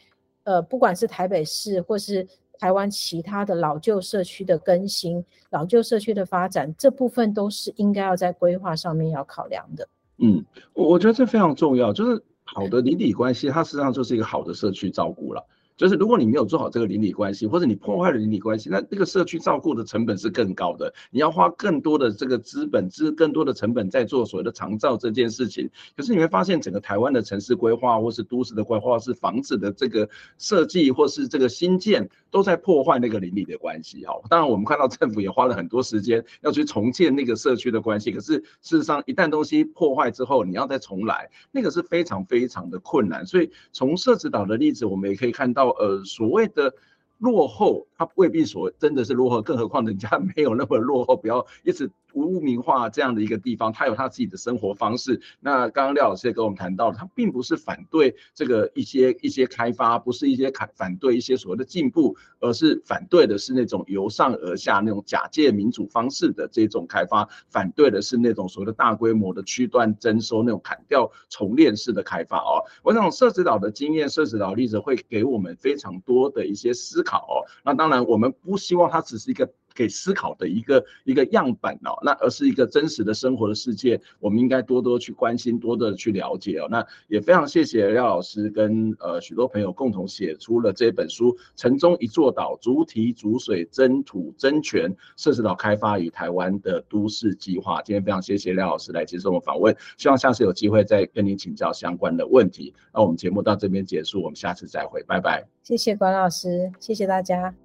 呃，不管是台北市或是台湾其他的老旧社区的更新、老旧社区的发展，这部分都是应该要在规划上面要考量的。嗯，我我觉得这非常重要，就是好的邻里关系，它实际上就是一个好的社区照顾了。就是如果你没有做好这个邻里关系，或者你破坏了邻里关系，那这个社区照顾的成本是更高的。你要花更多的这个资本、资更多的成本在做所谓的长照这件事情。可是你会发现，整个台湾的城市规划，或是都市的规划，是房子的这个设计，或是这个新建，都在破坏那个邻里的关系。哈，当然我们看到政府也花了很多时间要去重建那个社区的关系。可是事实上，一旦东西破坏之后，你要再重来，那个是非常非常的困难。所以从社子岛的例子，我们也可以看到。呃，所谓的落后，他未必所真的是落后，更何况人家没有那么落后，不要一直。污名化这样的一个地方，他有他自己的生活方式。那刚刚廖老师也跟我们谈到了，他并不是反对这个一些一些开发，不是一些反反对一些所谓的进步，而是反对的是那种由上而下那种假借民主方式的这种开发，反对的是那种所谓的大规模的区段征收那种砍掉重练式的开发哦。我想社子岛的经验，社子岛例子会给我们非常多的一些思考哦。那当然，我们不希望它只是一个。给思考的一个一个样本哦，那而是一个真实的生活的世界，我们应该多多去关心，多多的去了解哦。那也非常谢谢廖老师跟呃许多朋友共同写出了这本书《城中一座岛：筑堤筑水真土真权社子岛开发与台湾的都市计划》。今天非常谢谢廖老师来接受我们访问，希望下次有机会再跟您请教相关的问题。那我们节目到这边结束，我们下次再会，拜拜。谢谢管老师，谢谢大家。